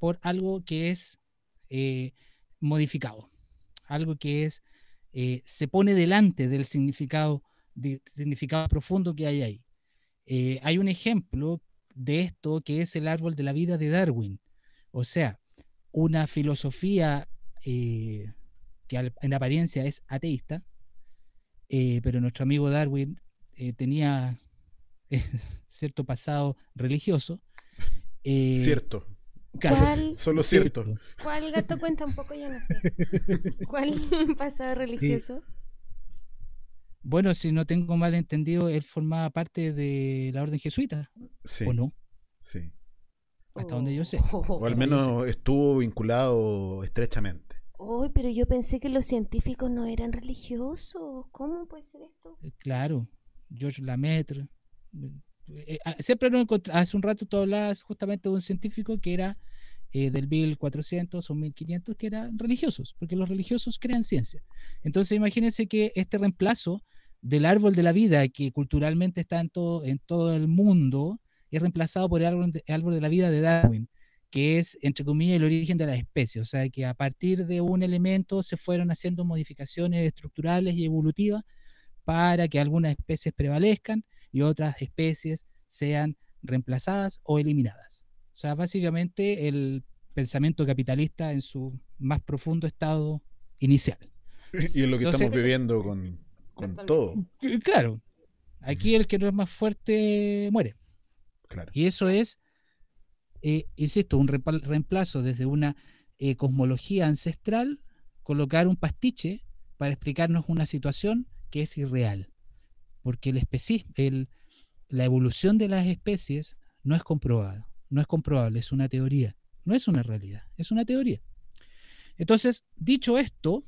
por algo que es eh, modificado, algo que es eh, se pone delante del significado significado profundo que hay ahí. Hay un ejemplo de esto que es el árbol de la vida de Darwin. O sea, una filosofía que en apariencia es ateísta, eh, pero nuestro amigo Darwin tenía cierto pasado religioso. cierto. ¿Cuál? Solo cierto. ¿Cuál gato cuenta un poco? Yo no sé. ¿Cuál pasado religioso? Bueno, si no tengo mal entendido, él formaba parte de la orden jesuita. Sí. ¿O no? Sí. Hasta donde yo sé. O al menos estuvo vinculado estrechamente. Uy, pero yo pensé que los científicos no eran religiosos. ¿Cómo puede ser esto? Eh, Claro, George Lamaitre. Eh, ah, siempre lo encontré. Hace un rato tú hablabas justamente de un científico que era eh, del 1400 o 1500, que eran religiosos, porque los religiosos crean ciencia. Entonces, imagínense que este reemplazo del árbol de la vida, que culturalmente está en todo, en todo el mundo, es reemplazado por el árbol de la vida de Darwin, que es, entre comillas, el origen de las especies. O sea, que a partir de un elemento se fueron haciendo modificaciones estructurales y evolutivas para que algunas especies prevalezcan y otras especies sean reemplazadas o eliminadas. O sea, básicamente el pensamiento capitalista en su más profundo estado inicial. Y es lo que Entonces- estamos viviendo con, con todo. Claro, aquí el que no es más fuerte muere. Claro. Y eso es, eh, insisto, un repa- reemplazo desde una eh, cosmología ancestral, colocar un pastiche para explicarnos una situación que es irreal. Porque el el, la evolución de las especies no es comprobada, no es comprobable, es una teoría, no es una realidad, es una teoría. Entonces, dicho esto,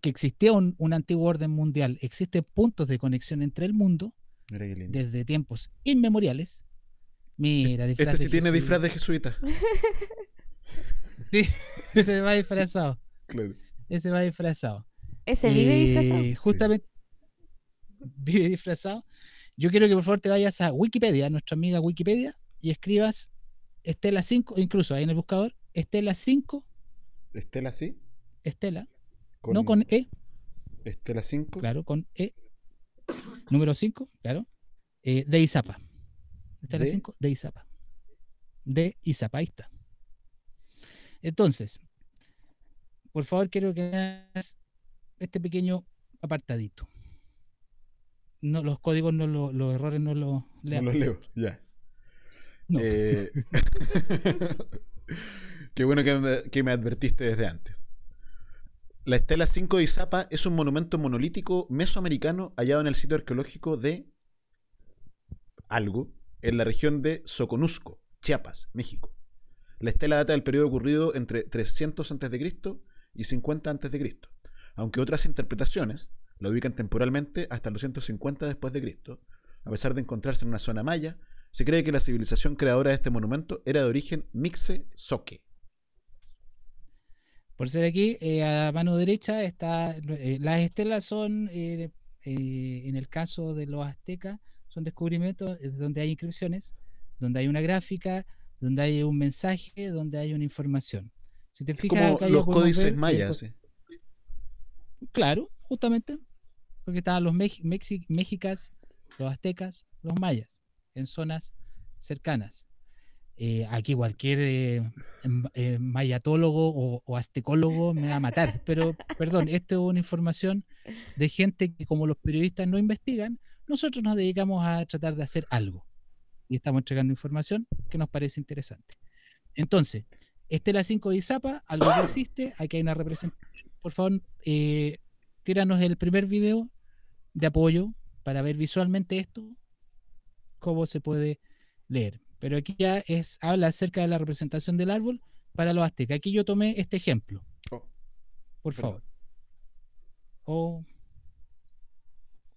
que existía un, un antiguo orden mundial, existen puntos de conexión entre el mundo desde tiempos inmemoriales. Mira, disfraz Este de sí tiene disfraz de jesuita. Sí, ese va disfrazado. Claro. Ese va disfrazado. ¿Ese vive disfrazado? Eh, Justamente. Vive disfrazado. Yo quiero que por favor te vayas a Wikipedia, a nuestra amiga Wikipedia, y escribas Estela 5, incluso ahí en el buscador, Estela 5, Estela sí. Estela, Con- no con E, Estela 5. claro, con E, número 5, claro, eh, de Izapa. Estela ¿De? 5, de Izapa. De Izapa, ahí está. Entonces, por favor, quiero que hagas este pequeño apartadito. No, los códigos, no lo- los errores no los No los leo, ya. No. Eh, Qué bueno que me, que me advertiste desde antes. La Estela 5 de Izapa es un monumento monolítico mesoamericano hallado en el sitio arqueológico de algo en la región de Soconusco, Chiapas, México. La estela data del periodo ocurrido entre 300 a.C. y 50 a.C., aunque otras interpretaciones la ubican temporalmente hasta los 150 después de Cristo. A pesar de encontrarse en una zona maya, se cree que la civilización creadora de este monumento era de origen Mixe-Soque. Por ser aquí, eh, a mano derecha está. eh, las estelas son, eh, en el caso de los aztecas, son descubrimientos donde hay inscripciones, donde hay una gráfica, donde hay un mensaje, donde hay una información. Si te Es fijas, como los códices ver, mayas. sí. Claro, justamente. Porque estaban los mex- mexi- mexicas, los aztecas, los mayas, en zonas cercanas. Eh, aquí cualquier eh, em- eh, mayatólogo o, o aztecólogo me va a matar, pero perdón, esto es una información de gente que como los periodistas no investigan, nosotros nos dedicamos a tratar de hacer algo y estamos entregando información que nos parece interesante. Entonces, Estela 5 de Izapa, algo que existe, aquí hay una representación. Por favor, eh, tíranos el primer video de apoyo para ver visualmente esto, cómo se puede leer. Pero aquí ya es habla acerca de la representación del árbol para los aztecas. Aquí yo tomé este ejemplo. Oh, Por perdón. favor. O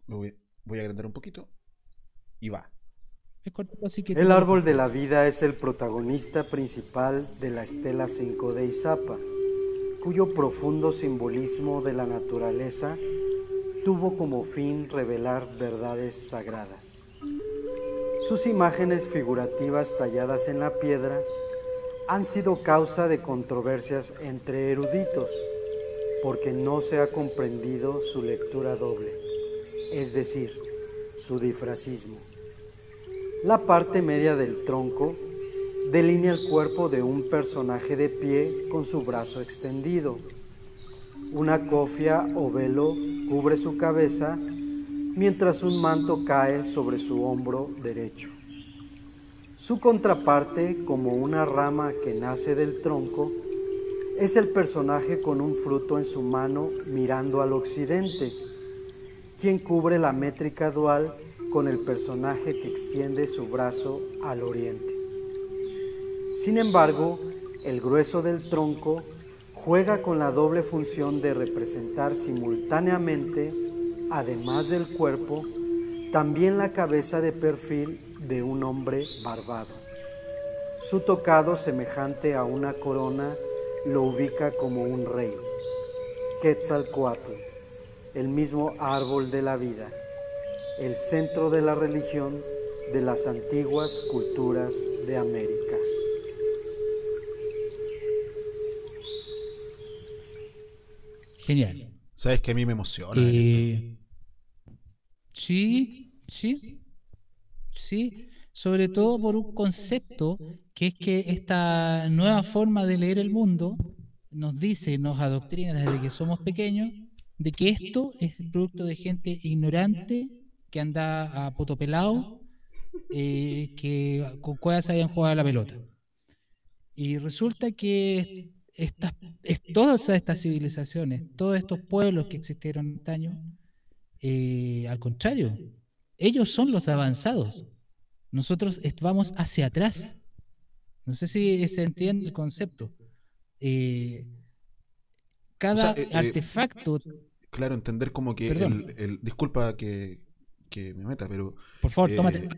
Lo voy, voy a agrandar un poquito. Y va. El árbol de la vida es el protagonista principal de la Estela 5 de Izapa, cuyo profundo simbolismo de la naturaleza tuvo como fin revelar verdades sagradas. Sus imágenes figurativas talladas en la piedra han sido causa de controversias entre eruditos, porque no se ha comprendido su lectura doble. Es decir, su difracismo. La parte media del tronco delinea el cuerpo de un personaje de pie con su brazo extendido. Una cofia o velo cubre su cabeza mientras un manto cae sobre su hombro derecho. Su contraparte, como una rama que nace del tronco, es el personaje con un fruto en su mano mirando al occidente, quien cubre la métrica dual con el personaje que extiende su brazo al oriente. Sin embargo, el grueso del tronco juega con la doble función de representar simultáneamente, además del cuerpo, también la cabeza de perfil de un hombre barbado. Su tocado semejante a una corona lo ubica como un rey. Quetzalcoatl, el mismo árbol de la vida, el centro de la religión de las antiguas culturas de América. Genial. Sabes que a mí me emociona. Eh, sí, sí, sí. Sobre todo por un concepto que es que esta nueva forma de leer el mundo nos dice, nos adoctrina desde que somos pequeños, de que esto es producto de gente ignorante que anda a potopelado, eh, que con cuevas habían jugado a la pelota. Y resulta que estas, todas estas civilizaciones, todos estos pueblos que existieron antaño, eh, al contrario, ellos son los avanzados. Nosotros vamos hacia atrás. No sé si se entiende el concepto. Eh, cada O sea, eh, artefacto. Claro, entender como que Perdón. el, el- disculpa que, que me meta, pero Por favor, eh, tómate.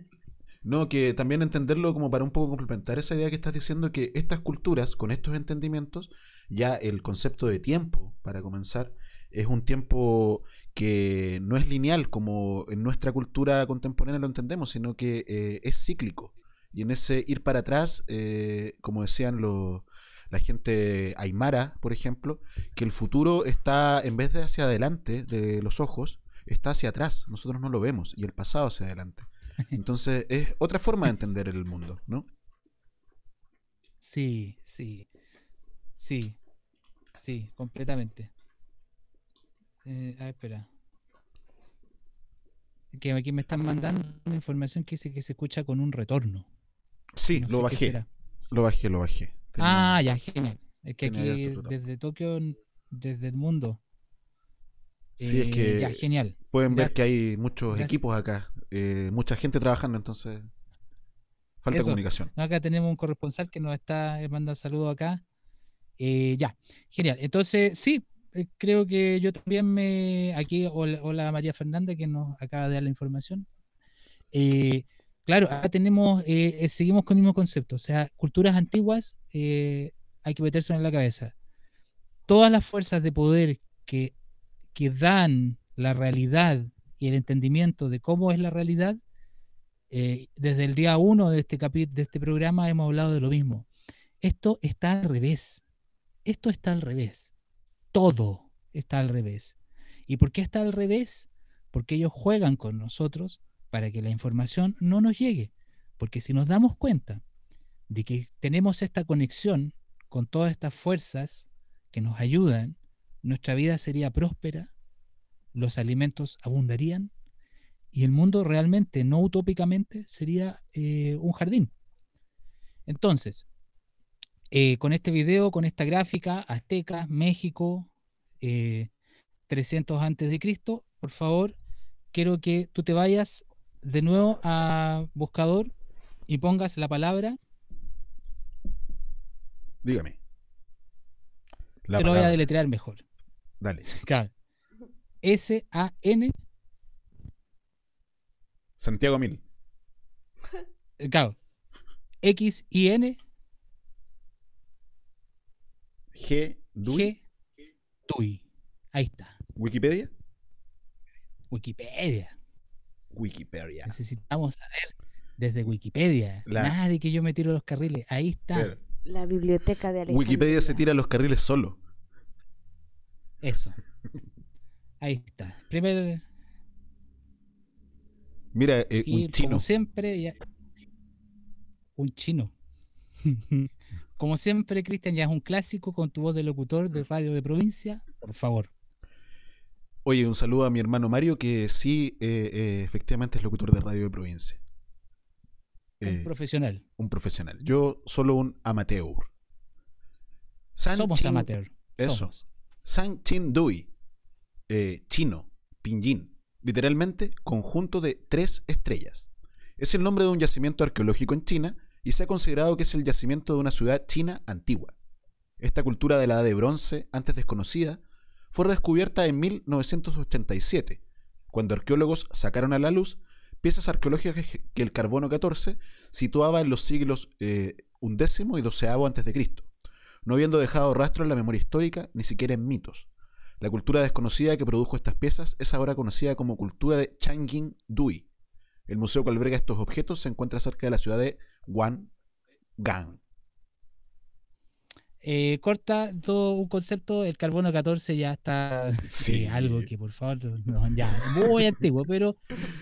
No, que también entenderlo como para un poco complementar esa idea que estás diciendo que estas culturas, con estos entendimientos, ya el concepto de tiempo, para comenzar, es un tiempo que no es lineal como en nuestra cultura contemporánea lo entendemos, sino que eh, es cíclico. Y en ese ir para atrás, eh, como decían los, la gente aymara, por ejemplo, que el futuro está, en vez de hacia adelante de los ojos, está hacia atrás. Nosotros no lo vemos y el pasado hacia adelante. Entonces es otra forma de entender el mundo, ¿no? Sí, sí, sí, sí, completamente. Eh, a ver, espera. Que aquí me están mandando una información que dice que se escucha con un retorno. Sí, No lo bajé. Lo bajé, lo bajé. Ah, ya, genial. Es que aquí desde Tokio, desde el mundo. Sí, es eh, que ya, genial. pueden ver que hay muchos gracias. equipos acá, eh, mucha gente trabajando, entonces falta Eso. comunicación. Acá tenemos un corresponsal que nos está eh, manda saludos acá. Eh, ya, genial. Entonces, sí, eh, creo que yo también me. Aquí, hola, hola María Fernanda, que nos acaba de dar la información. Claro, acá tenemos, eh, eh, seguimos con el mismo concepto. O sea, culturas antiguas eh, hay que meterse en la cabeza. Todas las fuerzas de poder que, que dan la realidad y el entendimiento de cómo es la realidad, desde el día uno de este, capi- de este programa hemos hablado de lo mismo. Esto está al revés. Esto está al revés. Todo está al revés. ¿Y por qué está al revés? Porque ellos juegan con nosotros para que la información no nos llegue. Porque si nos damos cuenta de que tenemos esta conexión con todas estas fuerzas que nos ayudan, nuestra vida sería próspera, los alimentos abundarían y el mundo realmente, no utópicamente, sería eh, un jardín. Entonces, eh, con este video, con esta gráfica, Aztecas, México, eh, 300 antes de Cristo, por favor, quiero que tú te vayas de nuevo a buscador y pongas la palabra. Dígame. La te lo voy a deletrear mejor. Dale. Claro. S-A-N, Santiago Mil. eh, claro. X-I-N, G. Dui. G, TUI. Ahí está. Wikipedia. Wikipedia. Wikipedia. Necesitamos saber desde Wikipedia. La- Nada de que yo me tiro los carriles. Ahí está. Claro. La biblioteca de Alejandría. Wikipedia se tira a los carriles solo. Eso. Ahí está. Primer. Mira, eh, Y un chino. como siempre, ya- un chino. como siempre, Cristian, ya es un clásico con tu voz de locutor de radio de provincia. Por favor. Oye, un saludo a mi hermano Mario, que sí, eh, eh, efectivamente es locutor de radio de provincia. Un Eh, profesional. un profesional. Yo solo un amateur. San Somos Chin- amateur. Eso. Somos. San Chin Dui. chino. Pinyin. Literalmente, conjunto de tres estrellas. Es el nombre de un yacimiento arqueológico en China y se ha considerado que es el yacimiento de una ciudad china antigua. Esta cultura de la edad de bronce, antes desconocida, fue redescubierta en 1987, cuando arqueólogos sacaron a la luz piezas arqueológicas que el carbono 14 situaba en los siglos eh, undécimo y de Cristo, no habiendo dejado rastro en la memoria histórica ni siquiera en mitos. La cultura desconocida que produjo estas piezas es ahora conocida como cultura de Changing Dui. El museo que alberga estos objetos se encuentra cerca de la ciudad de Wangang. Eh, corta todo un concepto, el carbono 14 ya está Sí. eh, algo que por favor, no, ya, muy antiguo, pero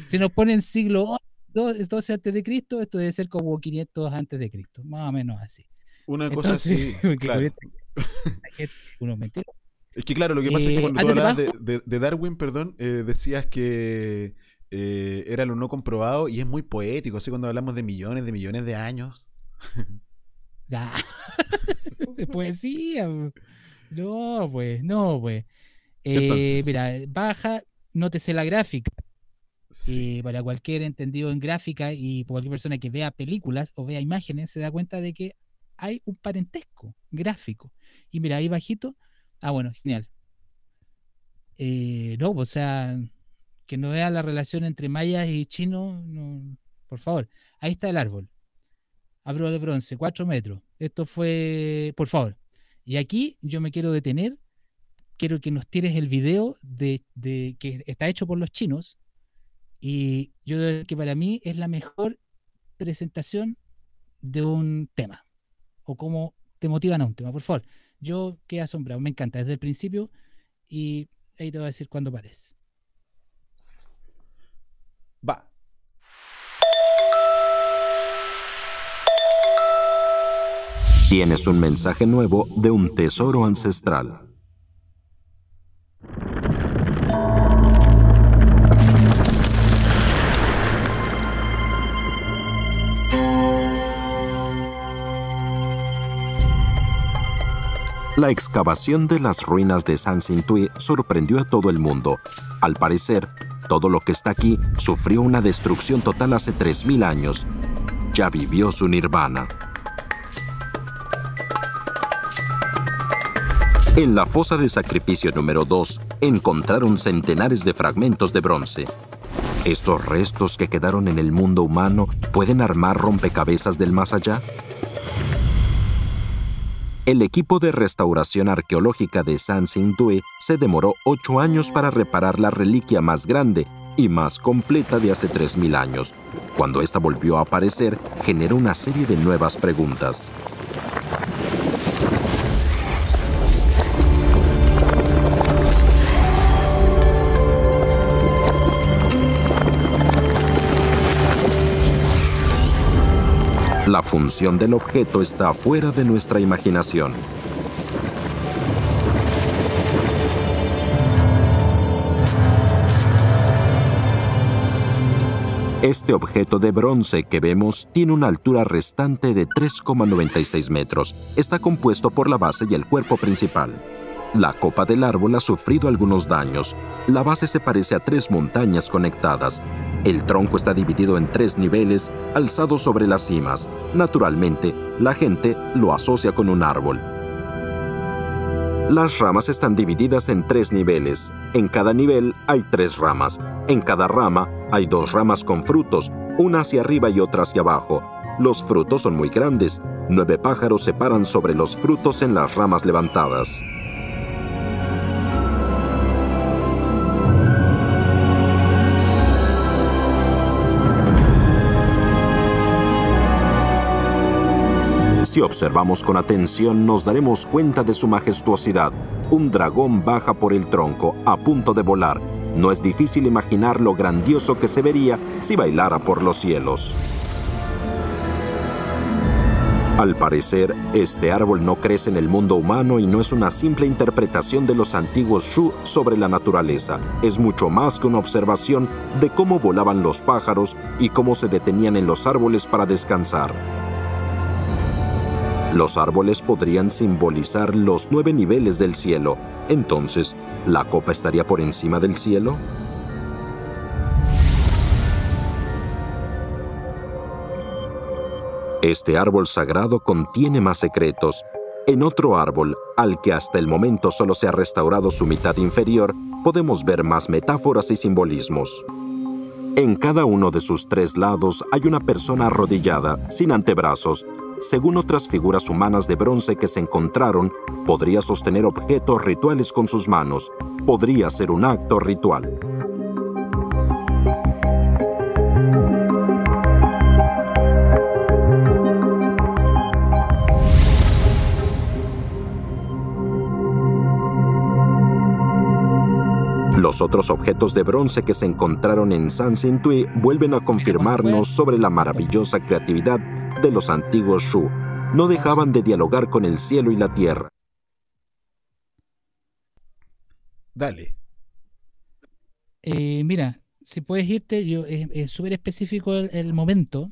si nos ponen siglo 12 antes de Cristo, esto debe ser como 500 antes de Cristo, más o menos así. Una cosa así, claro. gente- uno mentira. Es que claro, lo que pasa es que Eh, cuando tú hablabas de, de- de Darwin, perdón, decías que era lo no comprobado y es muy poético, así cuando hablamos de millones, de millones de años. Ya. de poesía. po. No, pues, no, pues. Eh, mira, baja, nótese la gráfica. Eh, para cualquier entendido en gráfica y cualquier persona que vea películas o vea imágenes se da cuenta de que hay un parentesco gráfico. Y mira, ahí bajito. Ah, bueno, genial. Eh, no, pues, o sea, que no vea la relación entre mayas y chinos, no, por favor. Ahí está el árbol. Abro el bronce, 4 metros. Esto fue, por favor. Y aquí yo me quiero detener. Quiero que nos tires el video de, que está hecho por los chinos. Y yo creo que para mí es la mejor presentación de un tema. O cómo te motivan a un tema. Por favor, yo quedé asombrado. Me encanta desde el principio. Y ahí te voy a decir cuándo pares. Va. Tienes un mensaje nuevo de un tesoro ancestral. La excavación de las ruinas de San Sintui sorprendió a todo el mundo. Al parecer, todo lo que está aquí sufrió una destrucción total hace 3.000 años. Ya vivió su nirvana. En la fosa de sacrificio número 2 encontraron centenares de fragmentos de bronce. ¿Estos restos que quedaron en el mundo humano pueden armar rompecabezas del más allá? El equipo de restauración arqueológica de San Sintue se demoró ocho años para reparar la reliquia más grande y más completa de hace 3.000 años. Cuando esta volvió a aparecer, generó una serie de nuevas preguntas. La función del objeto está fuera de nuestra imaginación. Este objeto de bronce que vemos tiene una altura restante de 3,96 metros. Está compuesto por la base y el cuerpo principal. La copa del árbol ha sufrido algunos daños. La base se parece a tres montañas conectadas. El tronco está dividido en tres niveles, alzados sobre las cimas. Naturalmente, la gente lo asocia con un árbol. Las ramas están divididas en tres niveles. En cada nivel hay tres ramas. En cada rama hay dos ramas con frutos, una hacia arriba y otra hacia abajo. Los frutos son muy grandes. Nueve pájaros se paran sobre los frutos en las ramas levantadas. Si observamos con atención nos daremos cuenta de su majestuosidad. Un dragón baja por el tronco, a punto de volar. No es difícil imaginar lo grandioso que se vería si bailara por los cielos. Al parecer, este árbol no crece en el mundo humano y no es una simple interpretación de los antiguos Shu sobre la naturaleza. Es mucho más que una observación de cómo volaban los pájaros y cómo se detenían en los árboles para descansar. Los árboles podrían simbolizar los nueve niveles del cielo. Entonces, ¿la copa estaría por encima del cielo? Este árbol sagrado contiene más secretos. En otro árbol, al que hasta el momento solo se ha restaurado su mitad inferior, podemos ver más metáforas y simbolismos. En cada uno de sus tres lados hay una persona arrodillada, sin antebrazos. Según otras figuras humanas de bronce que se encontraron, podría sostener objetos rituales con sus manos. Podría ser un acto ritual. Los otros objetos de bronce que se encontraron en San Sintui vuelven a confirmarnos sobre la maravillosa creatividad de los antiguos Shu. No dejaban de dialogar con el cielo y la tierra. Dale. Eh, mira, si puedes irte, yo es súper específico el, el, momento,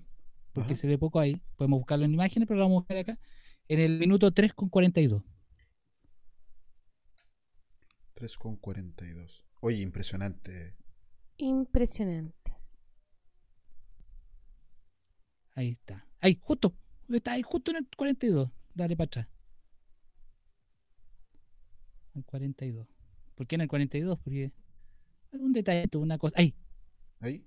porque se ve poco ahí. Podemos buscarlo en imágenes, pero lo vamos a buscar acá. En el minuto 3 con 42. 3 con 42. Oye, impresionante. Impresionante. Ahí está. Ahí, justo. Está ahí, justo en el 42. Dale para atrás. El 42. ¿Por qué en el 42? Porque un detalle, una cosa. Ahí. Ahí.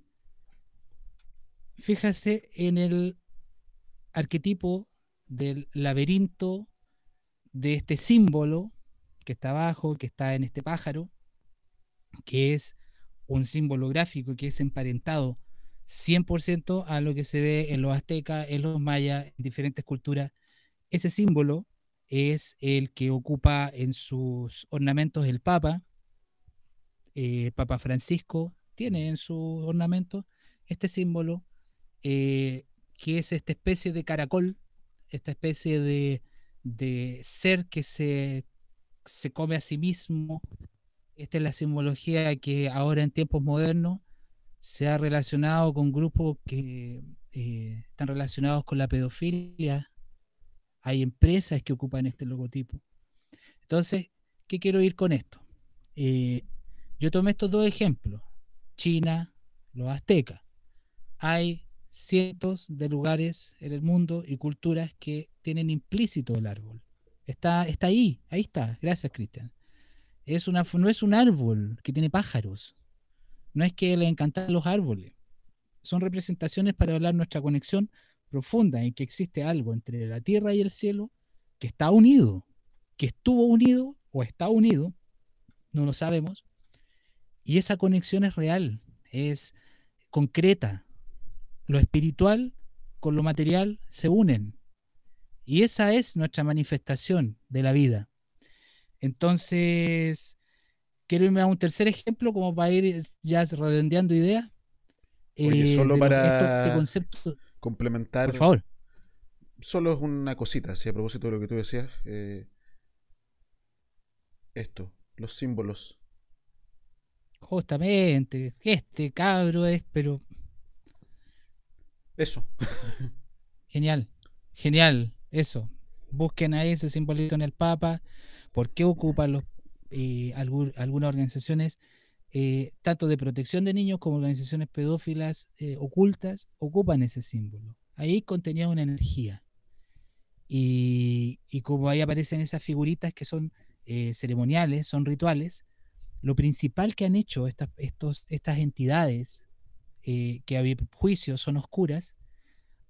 Fíjase en el arquetipo del laberinto de este símbolo que está abajo, que está en este pájaro, que es un símbolo gráfico que es emparentado 100% a lo que se ve en los aztecas, en los mayas, en diferentes culturas. Ese símbolo es el que ocupa en sus ornamentos el Papa. Eh, Papa Francisco tiene en su ornamento este símbolo, eh, que es esta especie de caracol, esta especie de, de ser que se, se come a sí mismo, esta es la simbología que ahora en tiempos modernos se ha relacionado con grupos que eh, están relacionados con la pedofilia. Hay empresas que ocupan este logotipo. Entonces, ¿qué quiero ir con esto? Eh, yo tomé estos dos ejemplos, China, los aztecas. Hay cientos de lugares en el mundo y culturas que tienen implícito el árbol. Está, está ahí, ahí está. Gracias, Cristian es una, no es un árbol que tiene pájaros. No es que le encantan los árboles. Son representaciones para hablar nuestra conexión profunda en que existe algo entre la tierra y el cielo que está unido, que estuvo unido o está unido, no lo sabemos. Y esa conexión es real, es concreta. Lo espiritual con lo material se unen. Y esa es nuestra manifestación de la vida. Entonces, quiero irme a un tercer ejemplo como para ir ya redondeando ideas. Oye, solo lo- para este concepto. complementar. Por favor. Solo es una cosita, así a propósito de lo que tú decías. eh, esto, los símbolos. Justamente, este cabro es, pero Eso. genial, genial, eso. Busquen ahí ese simbolito en el Papa. ¿Por qué ocupan los, eh, algu- algunas organizaciones, eh, tanto de protección de niños como organizaciones pedófilas eh, ocultas, ocupan ese símbolo? Ahí contenía una energía. Y, y como ahí aparecen esas figuritas que son ceremoniales, son rituales, lo principal que han hecho estas, estos, estas entidades que a mi juicio son oscuras,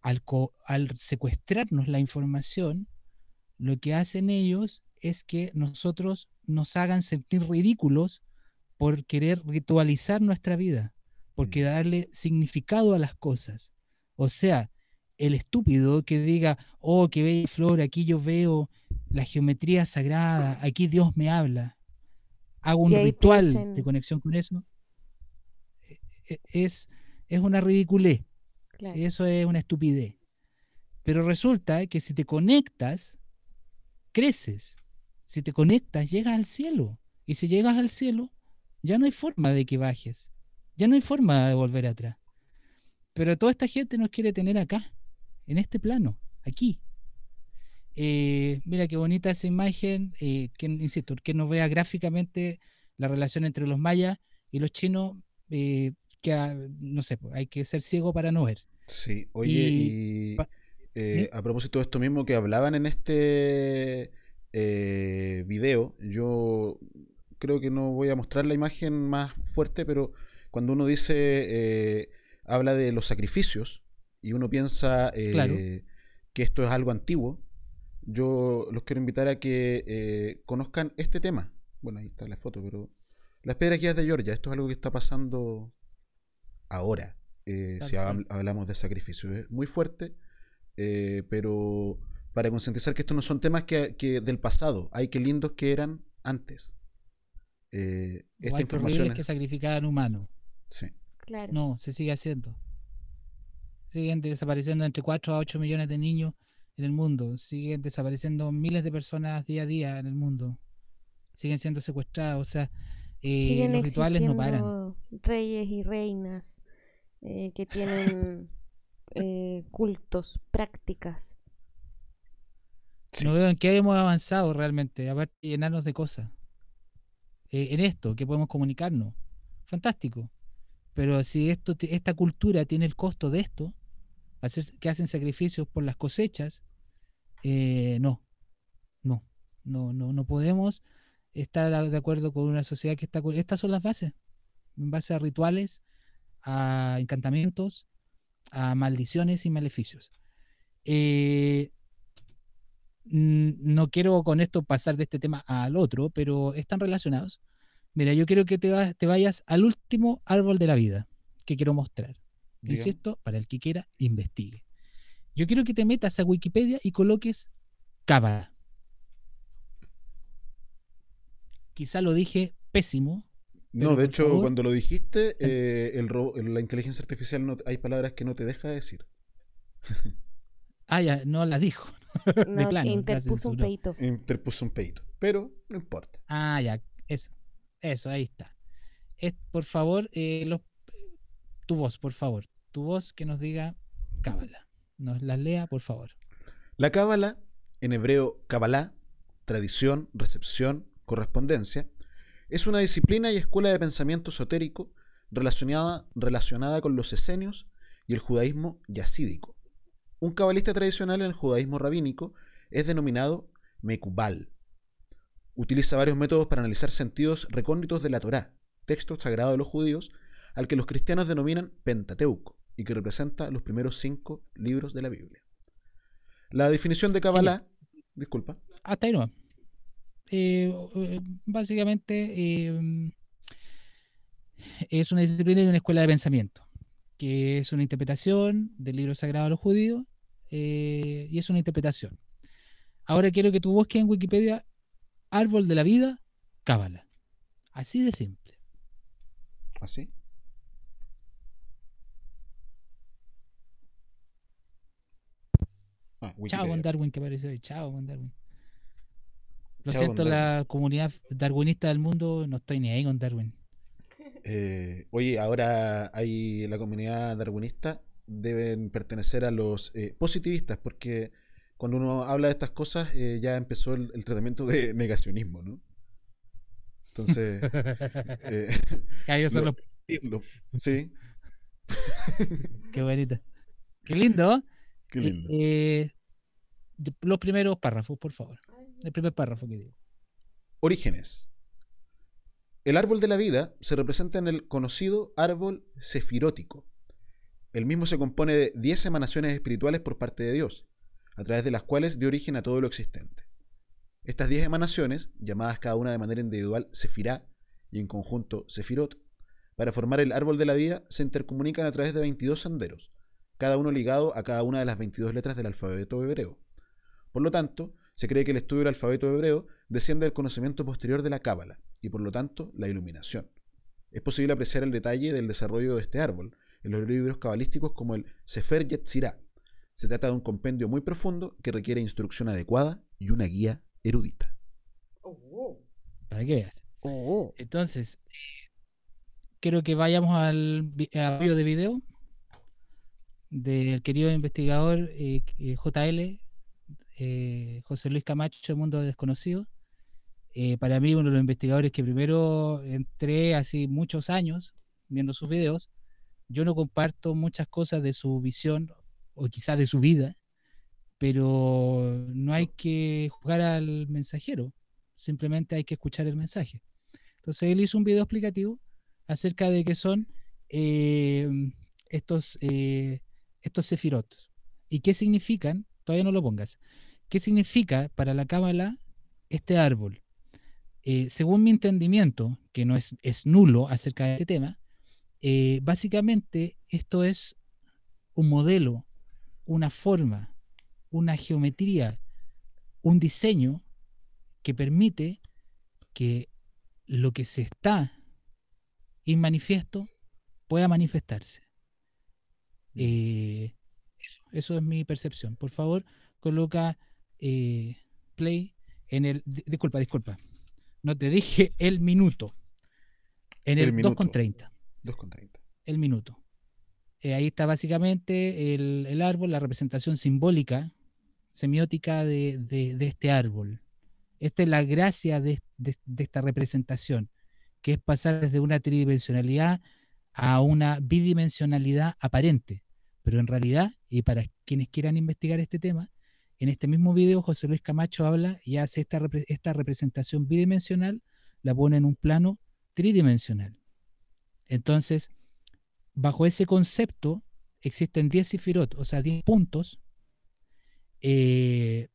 al secuestrarnos la información, lo que hacen ellos es que nosotros nos hagan sentir ridículos por querer ritualizar nuestra vida, porque darle significado a las cosas. O sea, el estúpido que diga, oh, qué bella flor, aquí yo veo la geometría sagrada, aquí Dios me habla. Hago un ritual piensen- de conexión con eso. e- es, es una ridiculez. Claro. Eso es una estupidez. Pero resulta que si te conectas, creces. Si te conectas, llegas al cielo. Y si llegas al cielo, ya no hay forma de que bajes. Ya no hay forma de volver atrás. Pero toda esta gente nos quiere tener acá, en este plano, aquí. Eh, mira qué bonita esa imagen, eh, que, insisto, que nos vea gráficamente la relación entre los mayas y los chinos, eh, que ah, no sé, pues, hay que ser ciego para no ver. Sí, oye, Y y eh, a propósito de esto mismo que hablaban en este eh, video, yo creo que no voy a mostrar la imagen más fuerte, pero cuando uno dice, eh, habla de los sacrificios y uno piensa eh, Claro. que esto es algo antiguo, yo los quiero invitar a que eh, conozcan este tema. Bueno, ahí está la foto, pero las piedras guías de Georgia, esto es algo que está pasando ahora, eh, si hablamos de sacrificio. Es muy fuerte, eh, pero para concientizar que estos no son temas que, que del pasado, hay que lindos que eran antes. Eh, esta información es- que sacrificaban humanos. Sí. Claro. No, se sigue haciendo. Siguen desapareciendo entre 4 a 8 millones de niños en el mundo. Siguen desapareciendo miles de personas día a día en el mundo. Siguen siendo secuestrados. O sea, eh, Siguen los rituales no paran. reyes y reinas eh, que tienen eh, cultos, prácticas. No veo en qué hemos avanzado realmente, aparte de llenarnos de cosas. Eh, en esto, que podemos comunicarnos. Fantástico. Pero si esto, esta cultura tiene el costo de esto, hacer, que hacen sacrificios por las cosechas, eh, no, no, no, no, no podemos estar a- de acuerdo con una sociedad que está... Estas son las bases, en base a rituales, a encantamientos, a maldiciones y maleficios. Eh, no quiero con esto pasar de este tema al otro, pero están relacionados. Mira, yo quiero que te, va- te vayas al último árbol de la vida que quiero mostrar. Dígame. Insisto, para el que quiera, investigue. Yo quiero que te metas a Wikipedia y coloques cábala. Quizá lo dije pésimo. No, de hecho, favor, cuando lo dijiste, eh, el ro- la inteligencia artificial no, hay palabras que no te deja decir. Ah, ya, no la dijo. de No, plano. la interpuso un peito. Interpuso un peito, pero no importa. Ah, ya, eso. Eso, ahí está. Es, por favor, eh, los- tu voz, por favor. Tu voz que nos diga cábala. Nos la lea, por favor. La cábala, en hebreo Kabbalah, tradición, recepción, correspondencia, es una disciplina y escuela de pensamiento esotérico relacionada, relacionada con los esenios y el judaísmo yasídico. Un cabalista tradicional en el judaísmo rabínico es denominado Mekubal. Utiliza varios métodos para analizar sentidos recónditos de la Torá, texto sagrado de los judíos, al que los cristianos denominan Pentateuco y que representa los primeros cinco libros de la Biblia. La definición de Kabbalah, disculpa, Hasta ahí no. Básicamente eh, es una disciplina y una escuela de pensamiento, que es una interpretación del libro sagrado de los judíos eh, y es una interpretación. Ahora quiero que tú busques en Wikipedia Árbol de la Vida, Cábala. Así de simple. ¿Así? Ah, Chao con Darwin que apareció ahí. Chao con Darwin. Lo siento, la comunidad darwinista del mundo, no estoy ni ahí con Darwin. Eh, oye, ahora hay la comunidad darwinista deben pertenecer a los eh, positivistas porque cuando uno habla de estas cosas eh, ya empezó el, el tratamiento de negacionismo, ¿no? Entonces, ellos son lo- los lo- sí, Qué bonito. Qué lindo. Qué lindo. Los primeros párrafos, por favor. El primer párrafo que digo. Orígenes. El árbol de la vida se representa en el conocido árbol sefirótico. El mismo se compone de 10 emanaciones espirituales por parte de Dios, a través de las cuales dio origen a todo lo existente. Estas 10 emanaciones, llamadas cada una de manera individual Sefirá y en conjunto Sefirot, para formar el árbol de la vida se intercomunican a través de 22 senderos, cada uno ligado a cada una de las 22 letras del alfabeto hebreo. Por lo tanto, se cree que el estudio del alfabeto hebreo desciende del conocimiento posterior de la Cábala y por lo tanto la iluminación. es posible apreciar el detalle del desarrollo de este árbol en los libros cabalísticos como el Sefer Yetzirah. Se trata de un compendio muy profundo que requiere instrucción adecuada y una guía erudita. Para que veas. Entonces, quiero que vayamos al video de video del querido investigador eh, eh, JL, eh, José Luis Camacho, Mundo Desconocido. Eh, para mí, uno de los investigadores que primero entré hace muchos años viendo sus videos. Yo no comparto muchas cosas de su visión o quizás de su vida, pero no hay que jugar al mensajero, simplemente hay que escuchar el mensaje. Entonces él hizo un video explicativo acerca de qué son eh, estos, eh, estos y qué significan, todavía no lo pongas, qué significa para la cábala este árbol. Eh, según mi entendimiento, que no es, es nulo acerca de este tema, eh, básicamente esto es un modelo, una forma, una geometría, un diseño que permite que lo que se está en manifiesto pueda manifestarse. Eh, eso, eso es mi percepción. Por favor, coloca eh, play en el. di- Disculpa, disculpa. No te dije el minuto. En el, El minuto. 2,30. 2,30. El minuto. Eh, ahí está básicamente el, el árbol, la representación simbólica, semiótica de, de- de este árbol. Esta es la gracia de- de esta representación, que es pasar desde una tridimensionalidad a una bidimensionalidad aparente. Pero en realidad, y para quienes quieran investigar este tema, en este mismo video José Luis Camacho habla y hace esta, esta representación bidimensional, la pone en un plano tridimensional. Entonces, bajo ese concepto existen 10 sifirot, o sea, 10 puntos, eh,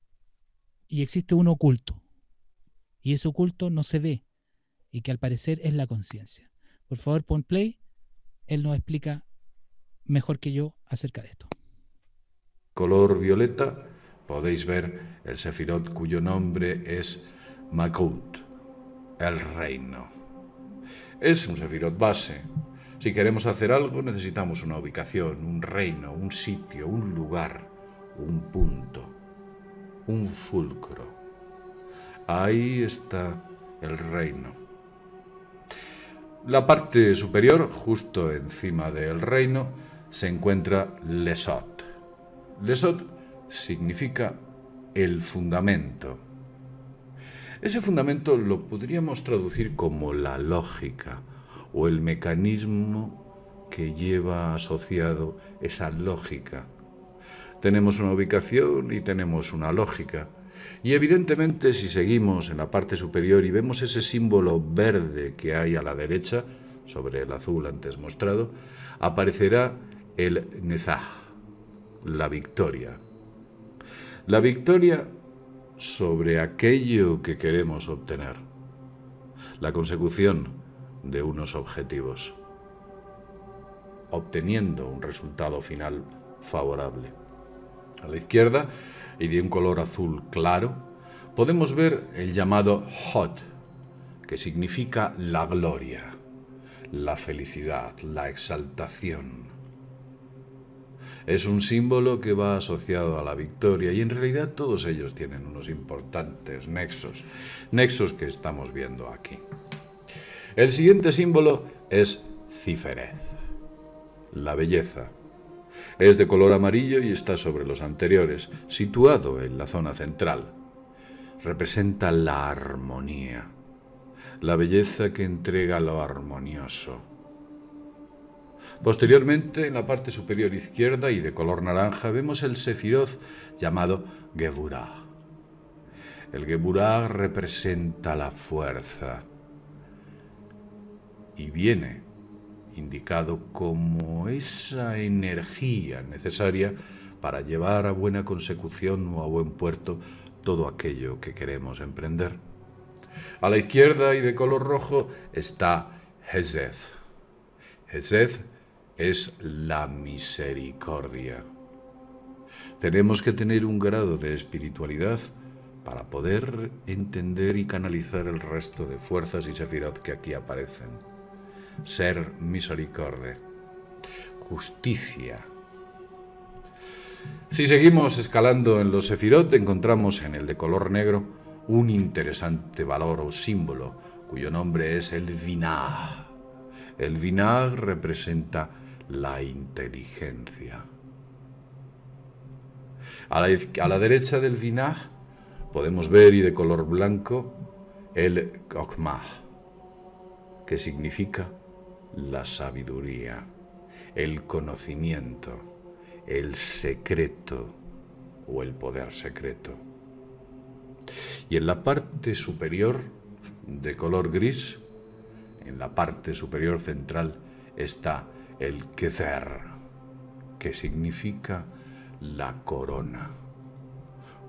y existe uno oculto. Y ese oculto no se ve, y que al parecer es la conciencia. Por favor, pon play, él nos explica mejor que yo acerca de esto. color violeta podéis ver el sefirot cuyo nombre es Makut, el reino. Es un sefirot base. Si queremos hacer algo necesitamos una ubicación, un reino, un sitio, un lugar, un punto, un fulcro. Ahí está el reino. La parte superior, justo encima del reino, se encuentra Lesot. Lesot significa el fundamento. Ese fundamento lo podríamos traducir como la lógica o el mecanismo que lleva asociado esa lógica. Tenemos una ubicación y tenemos una lógica. Y evidentemente si seguimos en la parte superior y vemos ese símbolo verde que hay a la derecha, sobre el azul antes mostrado, aparecerá el Nezah, la victoria. La victoria sobre aquello que queremos obtener. La consecución de unos objetivos. Obteniendo un resultado final favorable. A la izquierda, y de un color azul claro, podemos ver el llamado Hot, que significa la gloria, la felicidad, la exaltación. Es un símbolo que va asociado a la victoria y en realidad todos ellos tienen unos importantes nexos, nexos que estamos viendo aquí. El siguiente símbolo es Ciferez, la belleza. Es de color amarillo y está sobre los anteriores, situado en la zona central. Representa la armonía, la belleza que entrega lo armonioso. Posteriormente, en la parte superior izquierda y de color naranja, vemos el sefiroz llamado Geburah. El Geburah representa la fuerza y viene indicado como esa energía necesaria para llevar a buena consecución o a buen puerto todo aquello que queremos emprender. A la izquierda y de color rojo está. Hesed es la misericordia. Tenemos que tener un grado de espiritualidad para poder entender y canalizar el resto de fuerzas y sefirot que aquí aparecen. ser misericordia, justicia. Si seguimos escalando en los Sefirot, encontramos en el de color negro un interesante valor o símbolo, cuyo nombre es el Vinag. El Vinag representa la inteligencia. A la, derecha del Vinag podemos ver, y de color blanco, el Kokmah, que significa la sabiduría, el conocimiento, el secreto o el poder secreto. Y en la parte superior, de color gris, en la parte superior central, está el Kezer, que significa la corona,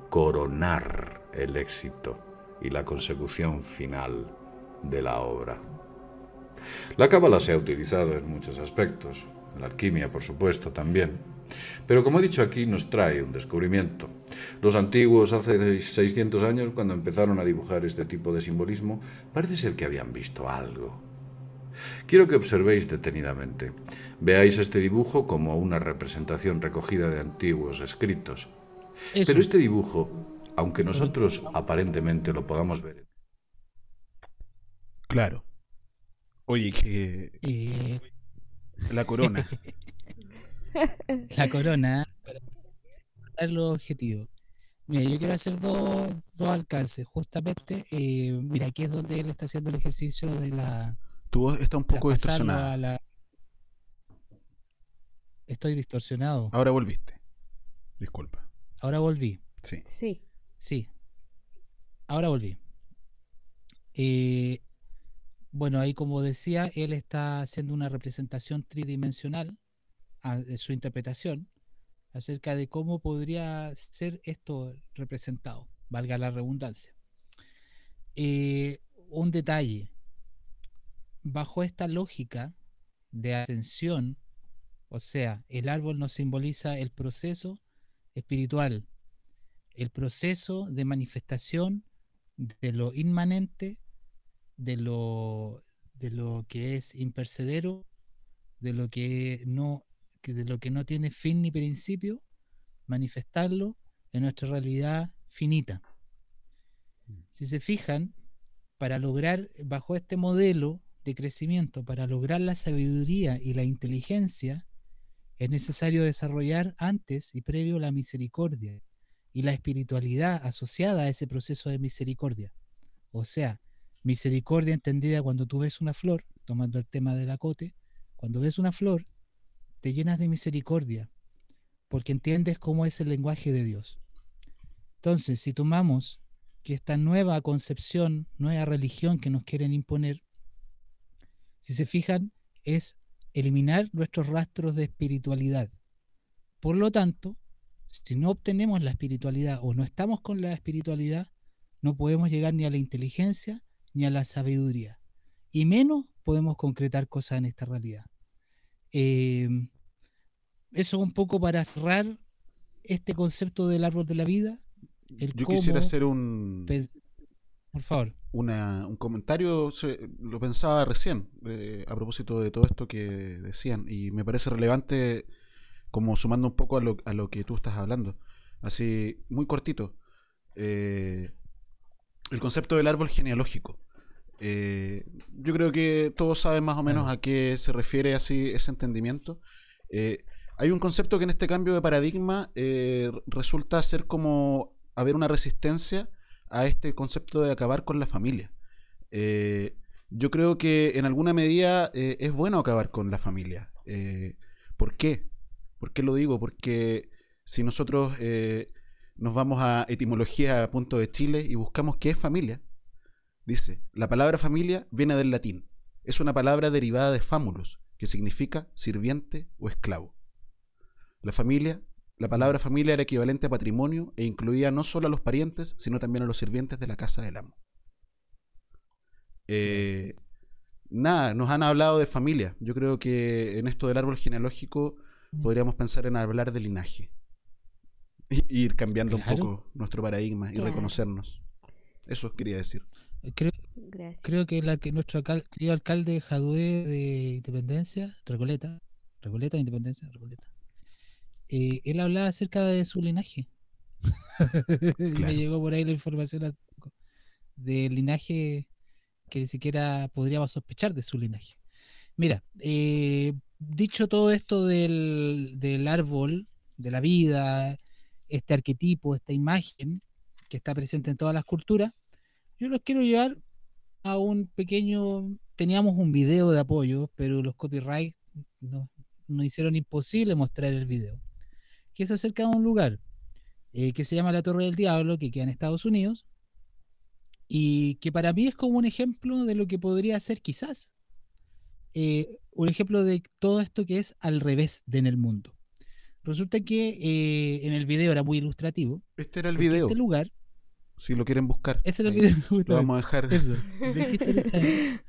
coronar el éxito y la consecución final de la obra. La cábala se ha utilizado en muchos aspectos, la alquimia por supuesto también, pero como he dicho aquí nos trae un descubrimiento. Los antiguos hace 600 años cuando empezaron a dibujar este tipo de simbolismo parece ser que habían visto algo. Quiero que observéis detenidamente. Veáis este dibujo como una representación recogida de antiguos escritos. Pero este dibujo, aunque nosotros aparentemente lo podamos ver. Claro. Oye, que. Eh, La corona. la corona para los objetivos. Mira, yo quiero hacer dos, dos alcances. Justamente, eh, mira, aquí es donde él está haciendo el ejercicio de la. Tu voz está un poco distorsionada. la- Estoy distorsionado. Ahora volviste. Disculpa. Ahora volví. Sí. Sí. Sí. Ahora volví. Eh, bueno, ahí como decía, él está haciendo una representación tridimensional a- de su interpretación acerca de cómo podría ser esto representado, valga la redundancia. Eh, un detalle, bajo esta lógica de ascensión, o sea, el árbol nos simboliza el proceso espiritual, el proceso de manifestación de lo inmanente, de lo, de lo que es impercedero, de lo que no, de lo que no tiene fin ni principio, manifestarlo en nuestra realidad finita. Si se fijan, para lograr, bajo este modelo de crecimiento, para lograr la sabiduría y la inteligencia, es necesario desarrollar antes y previo la misericordia y la espiritualidad asociada a ese proceso de misericordia. O sea, misericordia entendida cuando tú ves una flor, tomando el tema del acote, cuando ves una flor, te llenas de misericordia, porque entiendes cómo es el lenguaje de Dios. Entonces, si tomamos que esta nueva concepción, nueva religión que nos quieren imponer, si se fijan, es eliminar nuestros rastros de espiritualidad. Por lo tanto, si no obtenemos la espiritualidad o no estamos con la espiritualidad, no podemos llegar ni a la inteligencia ni a la sabiduría. Y menos podemos concretar cosas en esta realidad. Eh, eso un poco para cerrar este concepto del árbol de la vida. el Yo quisiera hacer un. Por favor. una- un comentario, lo pensaba recién, eh, a propósito de todo esto que decían, y me parece relevante, como sumando un poco a lo, a lo que tú estás hablando. Así, muy cortito. eh, el concepto del árbol genealógico. Eh, yo creo que todos saben más o menos a qué se refiere así ese entendimiento. Eh, hay un concepto que en este cambio de paradigma resulta ser como haber una resistencia a este concepto de acabar con la familia. Eh, yo creo que en alguna medida eh, es bueno acabar con la familia. Eh, ¿Por qué? ¿Por qué lo digo? Porque si nosotros nos vamos a etimología a punto de Chile y buscamos qué es familia, dice, la palabra familia viene del latín. Es una palabra derivada de famulus, que significa sirviente o esclavo. La familia, la palabra familia era equivalente a patrimonio e incluía no solo a los parientes, sino también a los sirvientes de la casa del amo. Eh, nada, nos han hablado de familia. Yo creo que en esto del árbol genealógico podríamos pensar en hablar de linaje. Y ir cambiando Claro. un poco nuestro paradigma y Claro. reconocernos. Eso quería decir. Creo, Gracias. creo que, la, que nuestro alcal- querido alcalde Jadue de Independencia, Recoleta, Recoleta Independencia, Recoleta, eh, él hablaba acerca de su linaje. Y Me llegó por ahí la información del linaje que ni siquiera podríamos sospechar de su linaje. Mira, eh, dicho todo esto del, del árbol, de la vida, este arquetipo, esta imagen que está presente en todas las culturas, yo los quiero llevar a un pequeño, teníamos un video de apoyo, pero los copyright nos, nos hicieron imposible mostrar el video, que es acerca de un lugar eh, que se llama la Torre del Diablo, que queda en Estados Unidos, y que para mí es como un ejemplo de lo que podría ser quizás eh, un ejemplo de todo esto que es al revés de en el mundo. Resulta que eh, en el video era muy ilustrativo. Este era el video. Este lugar, Si lo quieren buscar. este era el video. Lo vamos a dejar. Eso, Channel,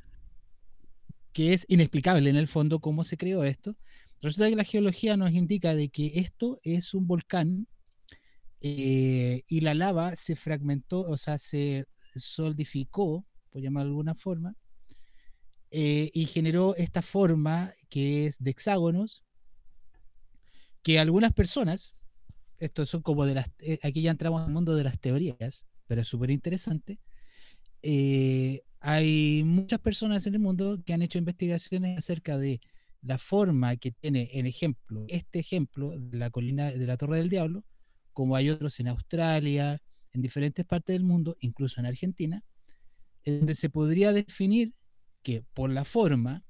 que es inexplicable en el fondo cómo se creó esto. Resulta que la geología nos indica de que esto es un volcán eh, y la lava se fragmentó, o sea, se solidificó, por llamarlo de alguna forma, eh, y generó esta forma que es de hexágonos, que algunas personas, estos son como de las, eh, aquí ya entramos al mundo de las teorías, pero es súper interesante, hay muchas personas en el mundo que han hecho investigaciones acerca de la forma que tiene, en ejemplo, este ejemplo de la colina de la Torre del Diablo, como hay otros en Australia, en diferentes partes del mundo, incluso en Argentina, en donde se podría definir que por la forma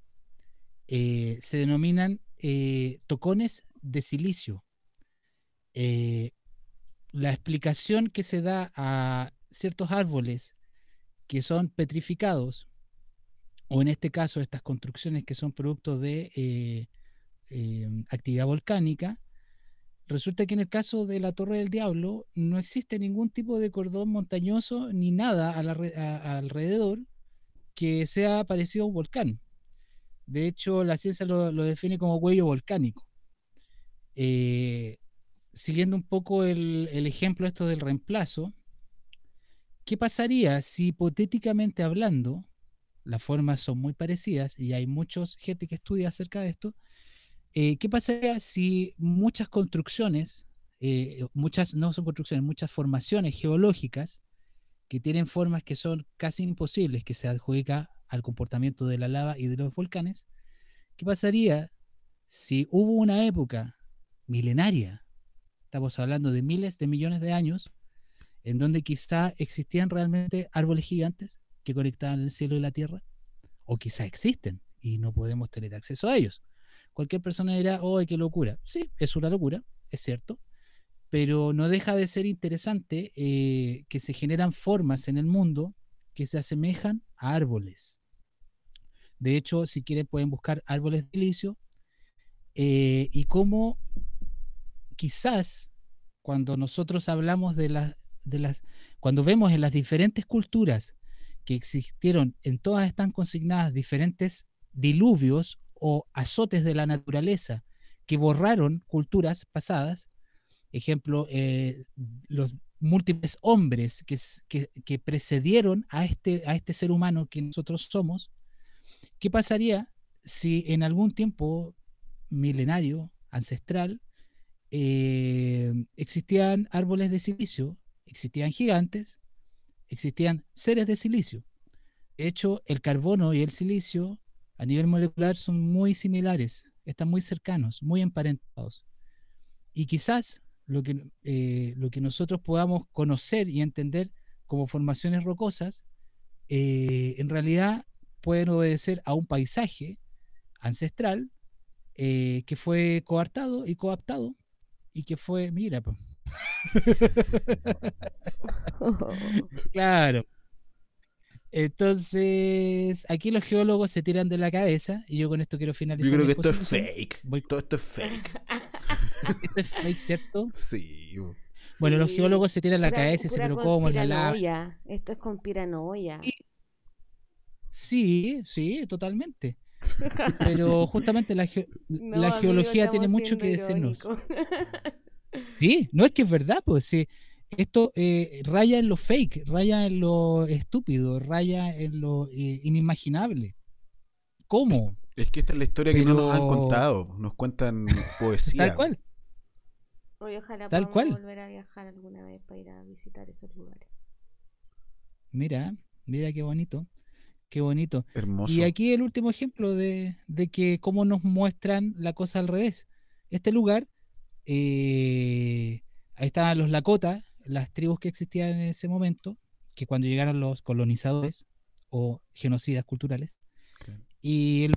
eh, se denominan eh, tocones de silicio. Eh, la explicación que se da a ciertos árboles que son petrificados, o en este caso estas construcciones que son producto de eh, eh, actividad volcánica, resulta que en el caso de la Torre del Diablo no existe ningún tipo de cordón montañoso ni nada alrededor que sea parecido a un volcán. De hecho, la ciencia lo, define como cuello volcánico. Eh, siguiendo un poco el, el ejemplo esto del reemplazo, ¿qué pasaría si hipotéticamente hablando, las formas son muy parecidas y hay mucha gente que estudia acerca de esto, eh, ¿qué pasaría si muchas construcciones, eh, muchas, no son construcciones, muchas formaciones geológicas que tienen formas que son casi imposibles, que se adjudica al comportamiento de la lava y de los volcanes, ¿qué pasaría si hubo una época milenaria, estamos hablando de miles de millones de años, en donde quizá existían realmente árboles gigantes que conectaban el cielo y la tierra, o quizá existen y no podemos tener acceso a ellos. Cualquier persona dirá, oh, qué locura. Sí, es una locura, es cierto, pero no deja de ser interesante eh, que se generan formas en el mundo que se asemejan a árboles. De hecho, si quieren pueden buscar árboles de silicio eh, y cómo quizás cuando nosotros hablamos de las, de las, cuando vemos en las diferentes culturas que existieron, en todas están consignadas diferentes diluvios o azotes de la naturaleza que borraron culturas pasadas, ejemplo, eh, los múltiples hombres que, que precedieron a este, a este ser humano que nosotros somos, ¿qué pasaría si en algún tiempo milenario, ancestral, eh, existían árboles de silicio, existían gigantes, existían seres de silicio? De hecho, el carbono y el silicio a nivel molecular son muy similares, están muy cercanos, muy emparentados. Y quizás lo que, eh, lo que nosotros podamos conocer y entender como formaciones rocosas, eh, en realidad pueden obedecer a un paisaje ancestral eh, que fue coartado y coaptado y que fue, mira, po. claro. Entonces, aquí los geólogos se tiran de la cabeza y yo con esto quiero finalizar. Yo creo que esto es fake. Voy- Todo esto es fake. Esto es fake, ¿cierto? Sí. Bueno, los geólogos se tiran la pura- cabeza y pura pero ¿cómo es la lava? Esto es conspiranoia. Sí, sí, totalmente. Pero justamente la, ge- No, la amigo, geología tiene mucho que decirnos. Sí, no es que es verdad, pues sí. esto eh, raya en lo fake, raya en lo estúpido, raya en lo eh, inimaginable. ¿Cómo? Es que esta es la historia que no nos han contado. Nos cuentan poesía. Tal cual. Oye, ojalá Tal podamos cual. volver a viajar alguna vez para ir a visitar esos lugares. Mira, mira qué bonito. Qué bonito. Hermoso. Y aquí el último ejemplo de, de que cómo nos muestran la cosa al revés. Este lugar, eh, ahí estaban los Lakota, las tribus que existían en ese momento, que cuando llegaron los colonizadores o genocidas culturales, y el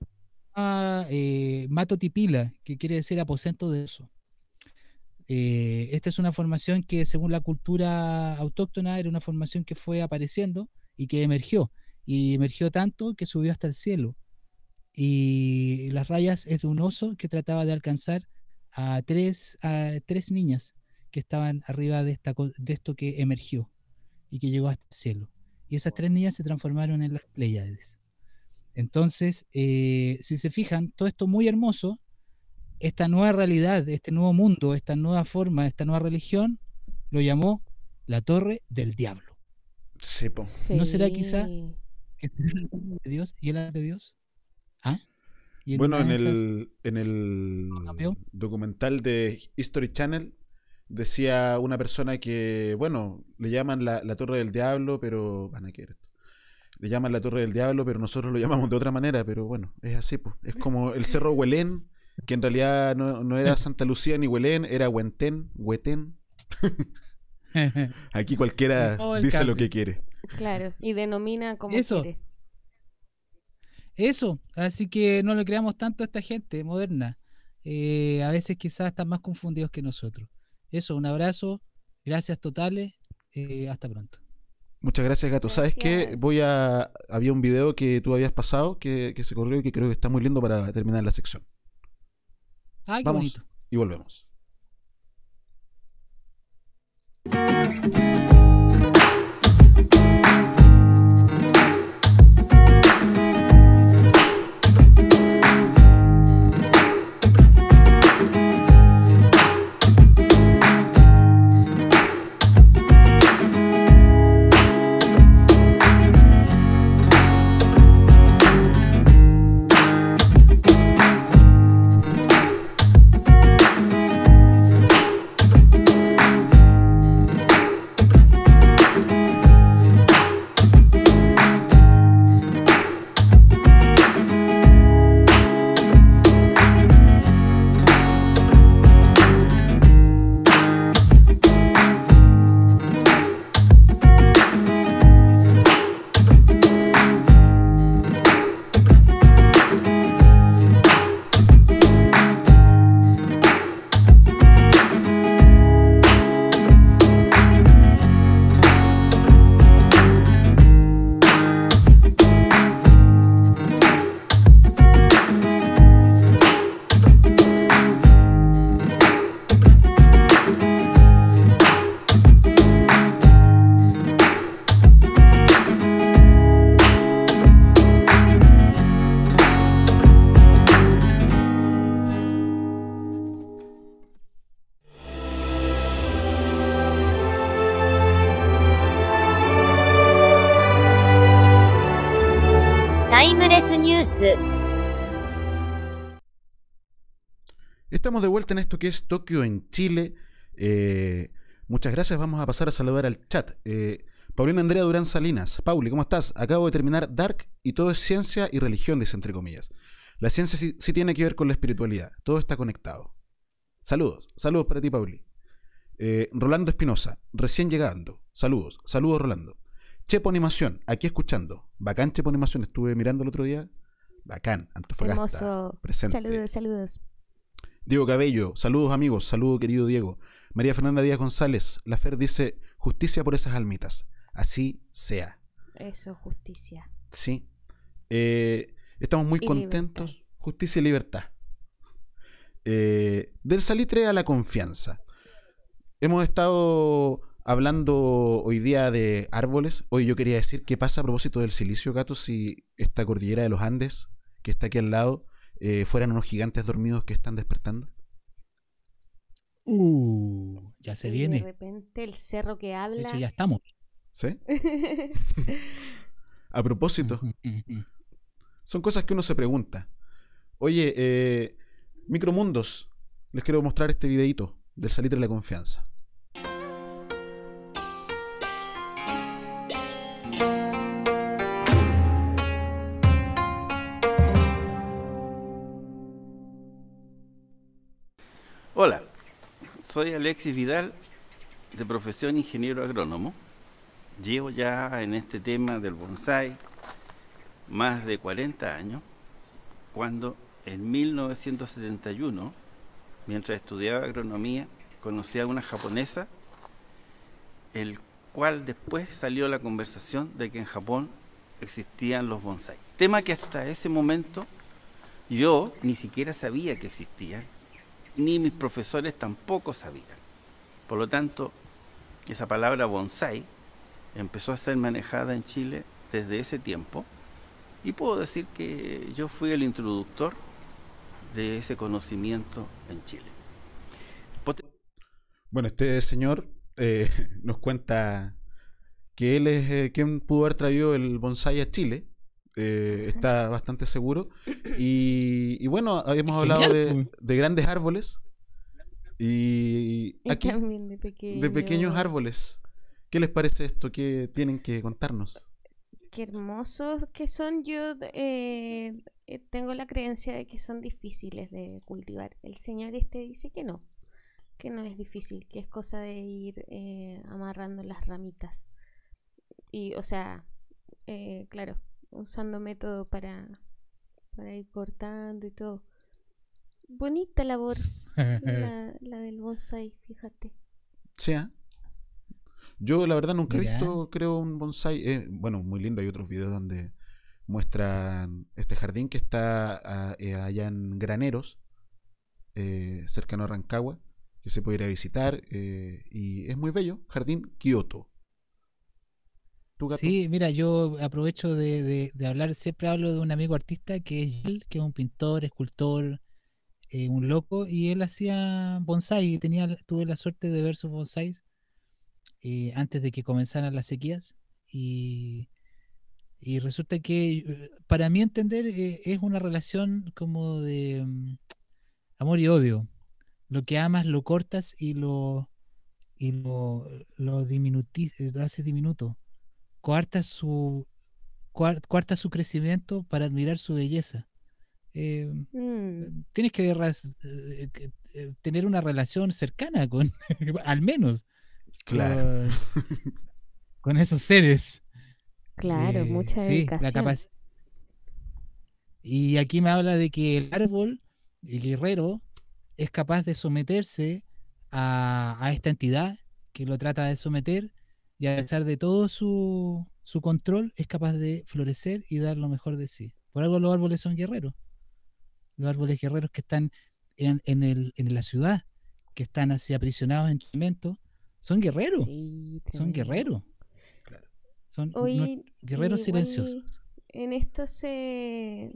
ah, eh, Mato Tipila, que quiere decir aposento de eso. Eh, esta es una formación que según la cultura autóctona era una formación que fue apareciendo y que emergió. Y emergió tanto que subió hasta el cielo. Y las rayas es de un oso que trataba de alcanzar a tres, a tres niñas que estaban arriba de, esta, de esto que emergió y que llegó hasta el cielo. Y esas tres niñas se transformaron en las Pleiades. Entonces, eh, si se fijan, todo esto muy hermoso, esta nueva realidad, este nuevo mundo, esta nueva forma, esta nueva religión, lo llamó la Torre del Diablo. Sí. ¿No será quizá que es el de Dios y el alma de Dios? ¿Ah? Y Bueno, en el, en el documental de History Channel decía una persona que, bueno, le llaman la, la Torre del Diablo, pero van a querer esto. Le llaman la Torre del Diablo, pero nosotros lo llamamos de otra manera, pero bueno, es así, pues. Es como el Cerro Huelén, que en realidad no, no era Santa Lucía ni Huelén, era Huentén, Huetén. Aquí cualquiera dice lo que quiere. Claro, y denomina como Eso. quiere. Eso, así que no le creamos tanto a esta gente moderna. Eh, a veces quizás están más confundidos que nosotros. Eso, un abrazo, gracias totales, eh, hasta pronto. Muchas gracias, Gato. ¿Sabes qué? Voy a. Había un video que tú habías pasado que, que se corrió y que creo que está muy lindo para terminar la sección. Ah, qué Vamos bonito. y volvemos. Estamos de vuelta en esto que es Tokio en Chile. Eh, muchas gracias. Vamos a pasar a saludar al chat. Eh, Paulina Andrea Durán Salinas. Pauli, ¿cómo estás? Acabo de terminar Dark y todo es ciencia y religión, dice entre comillas. La ciencia sí, sí tiene que ver con la espiritualidad. Todo está conectado. Saludos. Saludos para ti, Pauli. Eh, Rolando Espinosa, recién llegando. Saludos. Saludos, Rolando. Chepo Animación, aquí escuchando. Bacán Chepo Animación, estuve mirando el otro día. Bacán, Antofagasta. Hermoso. Presente. Saludos, saludos. Diego Cabello, saludos amigos, saludo querido Diego. María Fernanda Díaz González, la Fer dice, justicia por esas almitas. Así sea. Eso, justicia. Sí. Eh, estamos muy Y contentos. Justicia y libertad. Eh, del salitre a la confianza. Hemos estado hablando hoy día de árboles. Hoy yo quería decir qué pasa a propósito del silicio, gato, si esta cordillera de los Andes, que está aquí al lado, eh, fueran unos gigantes dormidos que están despertando. Uh, Ya se y viene. De repente el cerro que habla. De hecho, ya estamos. ¿Sí? A propósito, son cosas que uno se pregunta. Oye, eh, Micromundos, les quiero mostrar este videito del Salitre de la Confianza. Soy Alexis Vidal, de profesión ingeniero agrónomo. Llevo ya en este tema del bonsai más de 40 años, cuando en 1971, mientras estudiaba agronomía, conocí a una japonesa, el cual después salió la conversación de que en Japón existían los bonsai. Tema que hasta ese momento yo ni siquiera sabía que existían, ni mis profesores tampoco sabían. Por lo tanto, esa palabra bonsai empezó a ser manejada en Chile desde ese tiempo y puedo decir que yo fui el introductor de ese conocimiento en Chile. Bueno, este señor eh, nos cuenta que él es eh, quien pudo haber traído el bonsai a Chile. Eh, está bastante seguro. Y, y bueno, habíamos hablado Genial, de, de grandes árboles. Y Y aquí, también de pequeños. de pequeños árboles. ¿Qué les parece esto? ¿Qué tienen que contarnos? Qué hermosos que son. Yo eh, eh, tengo la creencia de que son difíciles de cultivar. El señor este dice que no, que no es difícil, que es cosa de ir eh, amarrando las ramitas. Y, o sea, eh, claro, usando método para, para ir cortando y todo. Bonita labor la, la del bonsai, fíjate. Sí, ¿ah? Yo la verdad nunca he visto, creo, un bonsai. eh, bueno, muy lindo. Hay otros videos donde muestran este jardín que está ah, eh, allá en Graneros, eh, cercano a Rancagua, que se puede ir a visitar. eh, y es muy bello. Jardín Kioto. Sí, mira, yo aprovecho de, hablar, siempre hablo de un amigo artista que es Gil, que es un pintor, escultor, eh, un loco, y él hacía bonsai, y tenía, tuve la suerte de ver sus bonsais eh, antes de que comenzaran las sequías, y, y resulta que, eh, para mí entender, es una relación como de mm, amor y odio. Lo que amas lo cortas y lo, y lo, lo, lo haces diminuto coarta su coarta su crecimiento para admirar su belleza. Eh, Mm. tienes que eh, eh, tener una relación cercana con, al menos, Claro. con, con esos seres. Claro, Eh, mucha sí, la dedicación. capac- Y aquí me habla de que el árbol, el guerrero, es capaz de someterse a, a esta entidad que lo trata de someter y a pesar de todo su, su control es capaz de florecer y dar lo mejor de sí. Por algo los árboles son guerreros. Los árboles guerreros que están en, en, el, en la ciudad, que están así aprisionados en cemento, son guerreros. Sí, son guerreros. Son guerreros silenciosos. En esto se,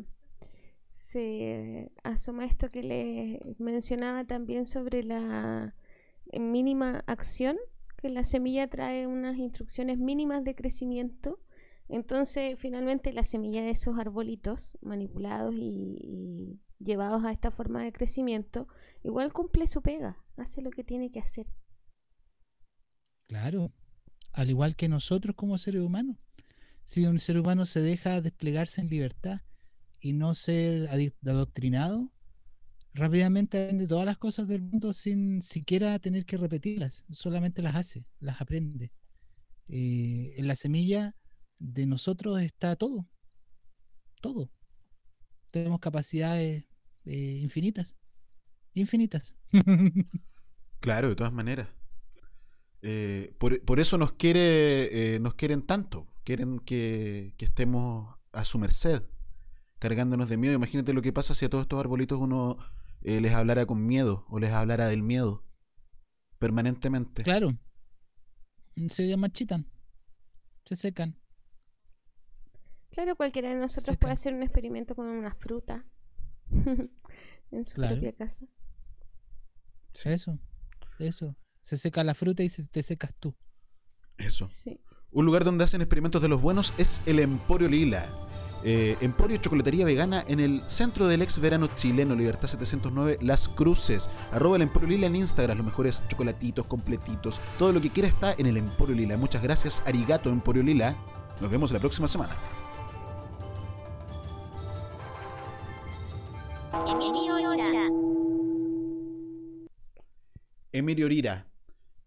se asoma esto que le mencionaba también sobre la mínima acción, que la semilla trae unas instrucciones mínimas de crecimiento. Entonces, finalmente, la semilla de esos arbolitos manipulados y, llevados a esta forma de crecimiento, igual cumple su pega, hace lo que tiene que hacer. Claro, al igual que nosotros como seres humanos. Si un ser humano se deja desplegarse en libertad y no ser adoctrinado, rápidamente aprende todas las cosas del mundo sin siquiera tener que repetirlas, solamente las hace, las aprende. Eh, en la semilla de nosotros está todo, todo. Tenemos capacidades eh, infinitas, infinitas. Claro, de todas maneras. Eh, por, por eso nos quiere, nos quieren tanto. Quieren que, que estemos a su merced, cargándonos de miedo. Imagínate lo que pasa si a todos estos arbolitos uno eh, les hablara con miedo o les hablara del miedo permanentemente. Claro, se marchitan, se secan. Claro, cualquiera de nosotros puede hacer un experimento con una fruta en su Claro. propia casa. Eso, eso. Se seca la fruta y se te secas tú. Eso. Un lugar donde hacen experimentos de los buenos es el Emporio Lila. Eh, Emporio Chocolatería Vegana en el centro del ex verano chileno, Libertad 709, Las Cruces. Arroba el Emporio Lila en Instagram, los mejores chocolatitos, completitos, todo lo que quiera está en el Emporio Lila. Muchas gracias, Arigato Emporio Lila. Nos vemos la próxima semana. Emilio Orira.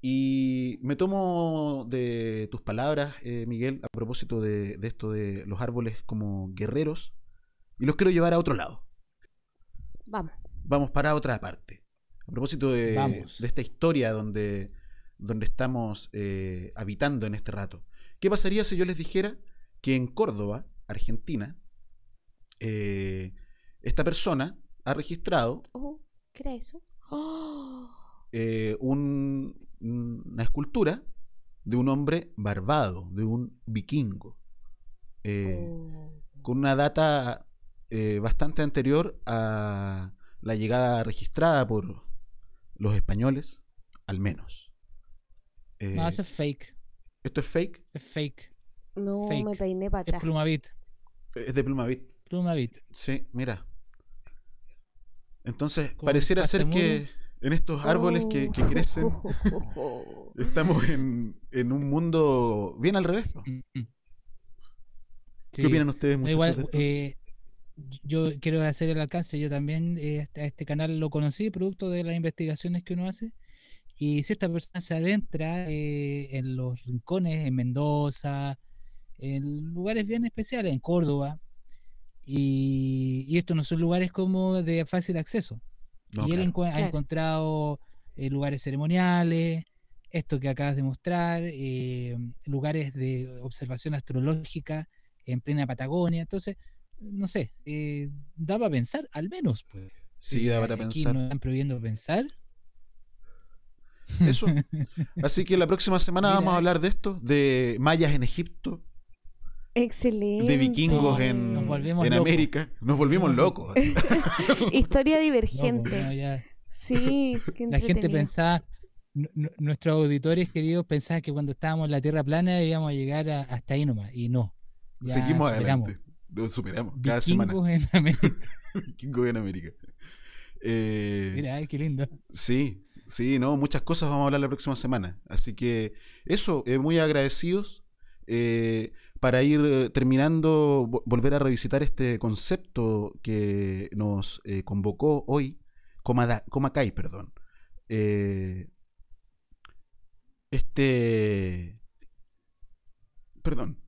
Y me tomo de tus palabras, eh, Miguel, a propósito de, de esto de los árboles como guerreros, y los quiero llevar a otro lado. Vamos. Vamos para otra parte. A propósito de, esta historia donde, donde estamos eh, habitando en este rato. ¿Qué pasaría si yo les dijera que en Córdoba, Argentina, eh, esta persona ha registrado Oh, ¿Qué era eso? Oh, eh, un- una escultura de un hombre barbado, de un vikingo, eh, con una data eh, bastante anterior a la llegada registrada por los españoles, al menos. Eh, No, eso es fake. ¿Esto es fake? Es fake. no Fake. me peiné para Es atrás. Plumavit. Es de Plumavit. Plumavit. Sí, mira. Entonces, Con pareciera ser Pastemuro. que en estos árboles que, que crecen estamos en, en un mundo bien al revés. ¿no? Sí. ¿Qué opinan ustedes, No, igual, eh, yo quiero hacer el alcance. Yo también eh, a este canal lo conocí producto de las investigaciones que uno hace. Y si esta persona se adentra eh, en los rincones, en Mendoza, en lugares bien especiales, en Córdoba, y, y estos no son lugares como de fácil acceso. No, y él claro. ha encontrado eh, lugares ceremoniales, esto que acabas de mostrar, eh, lugares de observación astrológica en plena Patagonia. Entonces, no sé, eh, da para pensar, al menos. Pues. Sí, Eh, da para aquí pensar. nos están prohibiendo pensar. Eso. Así que la próxima semana Mira. vamos a hablar de esto, de mayas en Egipto, Excelente. de vikingos en, en. América. Nos volvimos locos. Historia No, divergente. pues, no. Sí, qué La gente pensaba, nu- nu- nuestros auditores queridos pensaban que cuando estábamos en la Tierra plana íbamos a llegar a- hasta ahí nomás, y no. Ya Seguimos superamos. adelante. Lo superamos cada semana. Vikingos en América. Vikingos en América. Eh, Mira, ay, qué lindo. Sí, sí, no, muchas cosas vamos a hablar la próxima semana. Así que eso, eh, muy agradecidos eh, para ir eh, terminando, vo- volver a revisitar este concepto que nos eh, convocó hoy, Comacay, perdón. Eh, este... Perdón.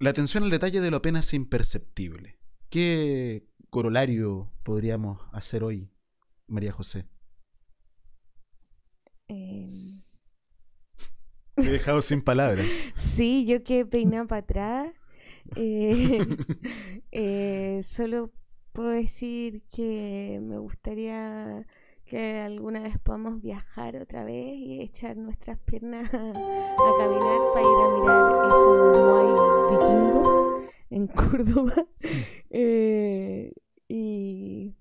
La atención al detalle de lo apenas imperceptible. ¿Qué corolario podríamos hacer hoy, María José? Eh, Te he dejado sin palabras. Sí, yo que peinada para atrás. eh, eh, solo puedo decir que me gustaría que alguna vez podamos viajar otra vez y echar nuestras piernas a, caminar para ir a mirar esos Moai vikingos en Córdoba. Eh, y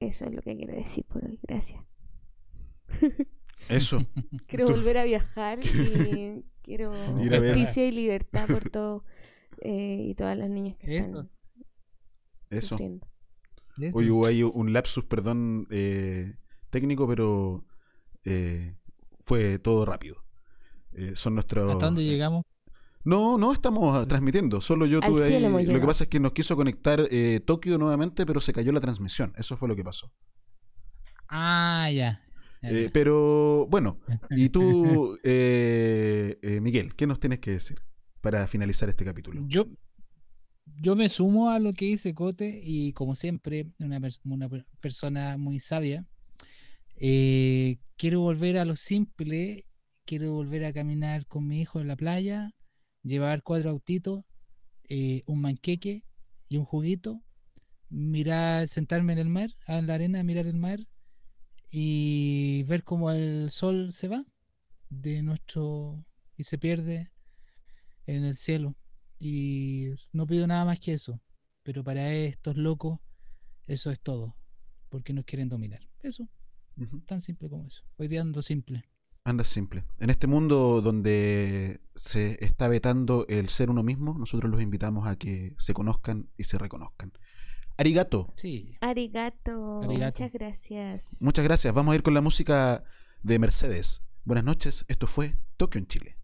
eso es lo que quiero decir por hoy. Gracias. Eso. Quiero Tú- volver a viajar y quiero Ir a ver. justicia y libertad por todos eh, y todas las niñas que están Eso. sufriendo. Hoy hubo ahí un lapsus, perdón, eh, técnico, pero eh, fue todo rápido. Eh, son nuestros. ¿Hasta dónde llegamos? No, no estamos transmitiendo. Solo yo tuve ahí. Lo que pasa es que nos quiso conectar eh, Tokio nuevamente, pero se cayó la transmisión. Eso fue lo que pasó. Ah, ya. Eh, pero bueno, y tú, eh, eh, Miguel, ¿qué nos tienes que decir para finalizar este capítulo? Yo, yo me sumo a lo que dice Cote y como siempre, una, pers- una per- persona muy sabia. quiero volver a lo simple, quiero volver a caminar con mi hijo en la playa, llevar cuatro autitos, un manqueque y un juguito, mirar, sentarme en el mar, en la arena, mirar el mar y ver cómo el sol se va de nuestro y se pierde en el cielo. Y no pido nada más que eso, pero para estos locos eso es todo, porque nos quieren dominar. Eso, tan simple como eso. Hoy día ando simple. Anda simple. En este mundo donde se está vetando el ser uno mismo, nosotros los invitamos a que se conozcan y se reconozcan. Arigato. Sí. Arigato. Arigato. Muchas gracias. Muchas gracias. Vamos a ir con la música de Mercedes. Buenas noches. Esto fue Tokio en Chile.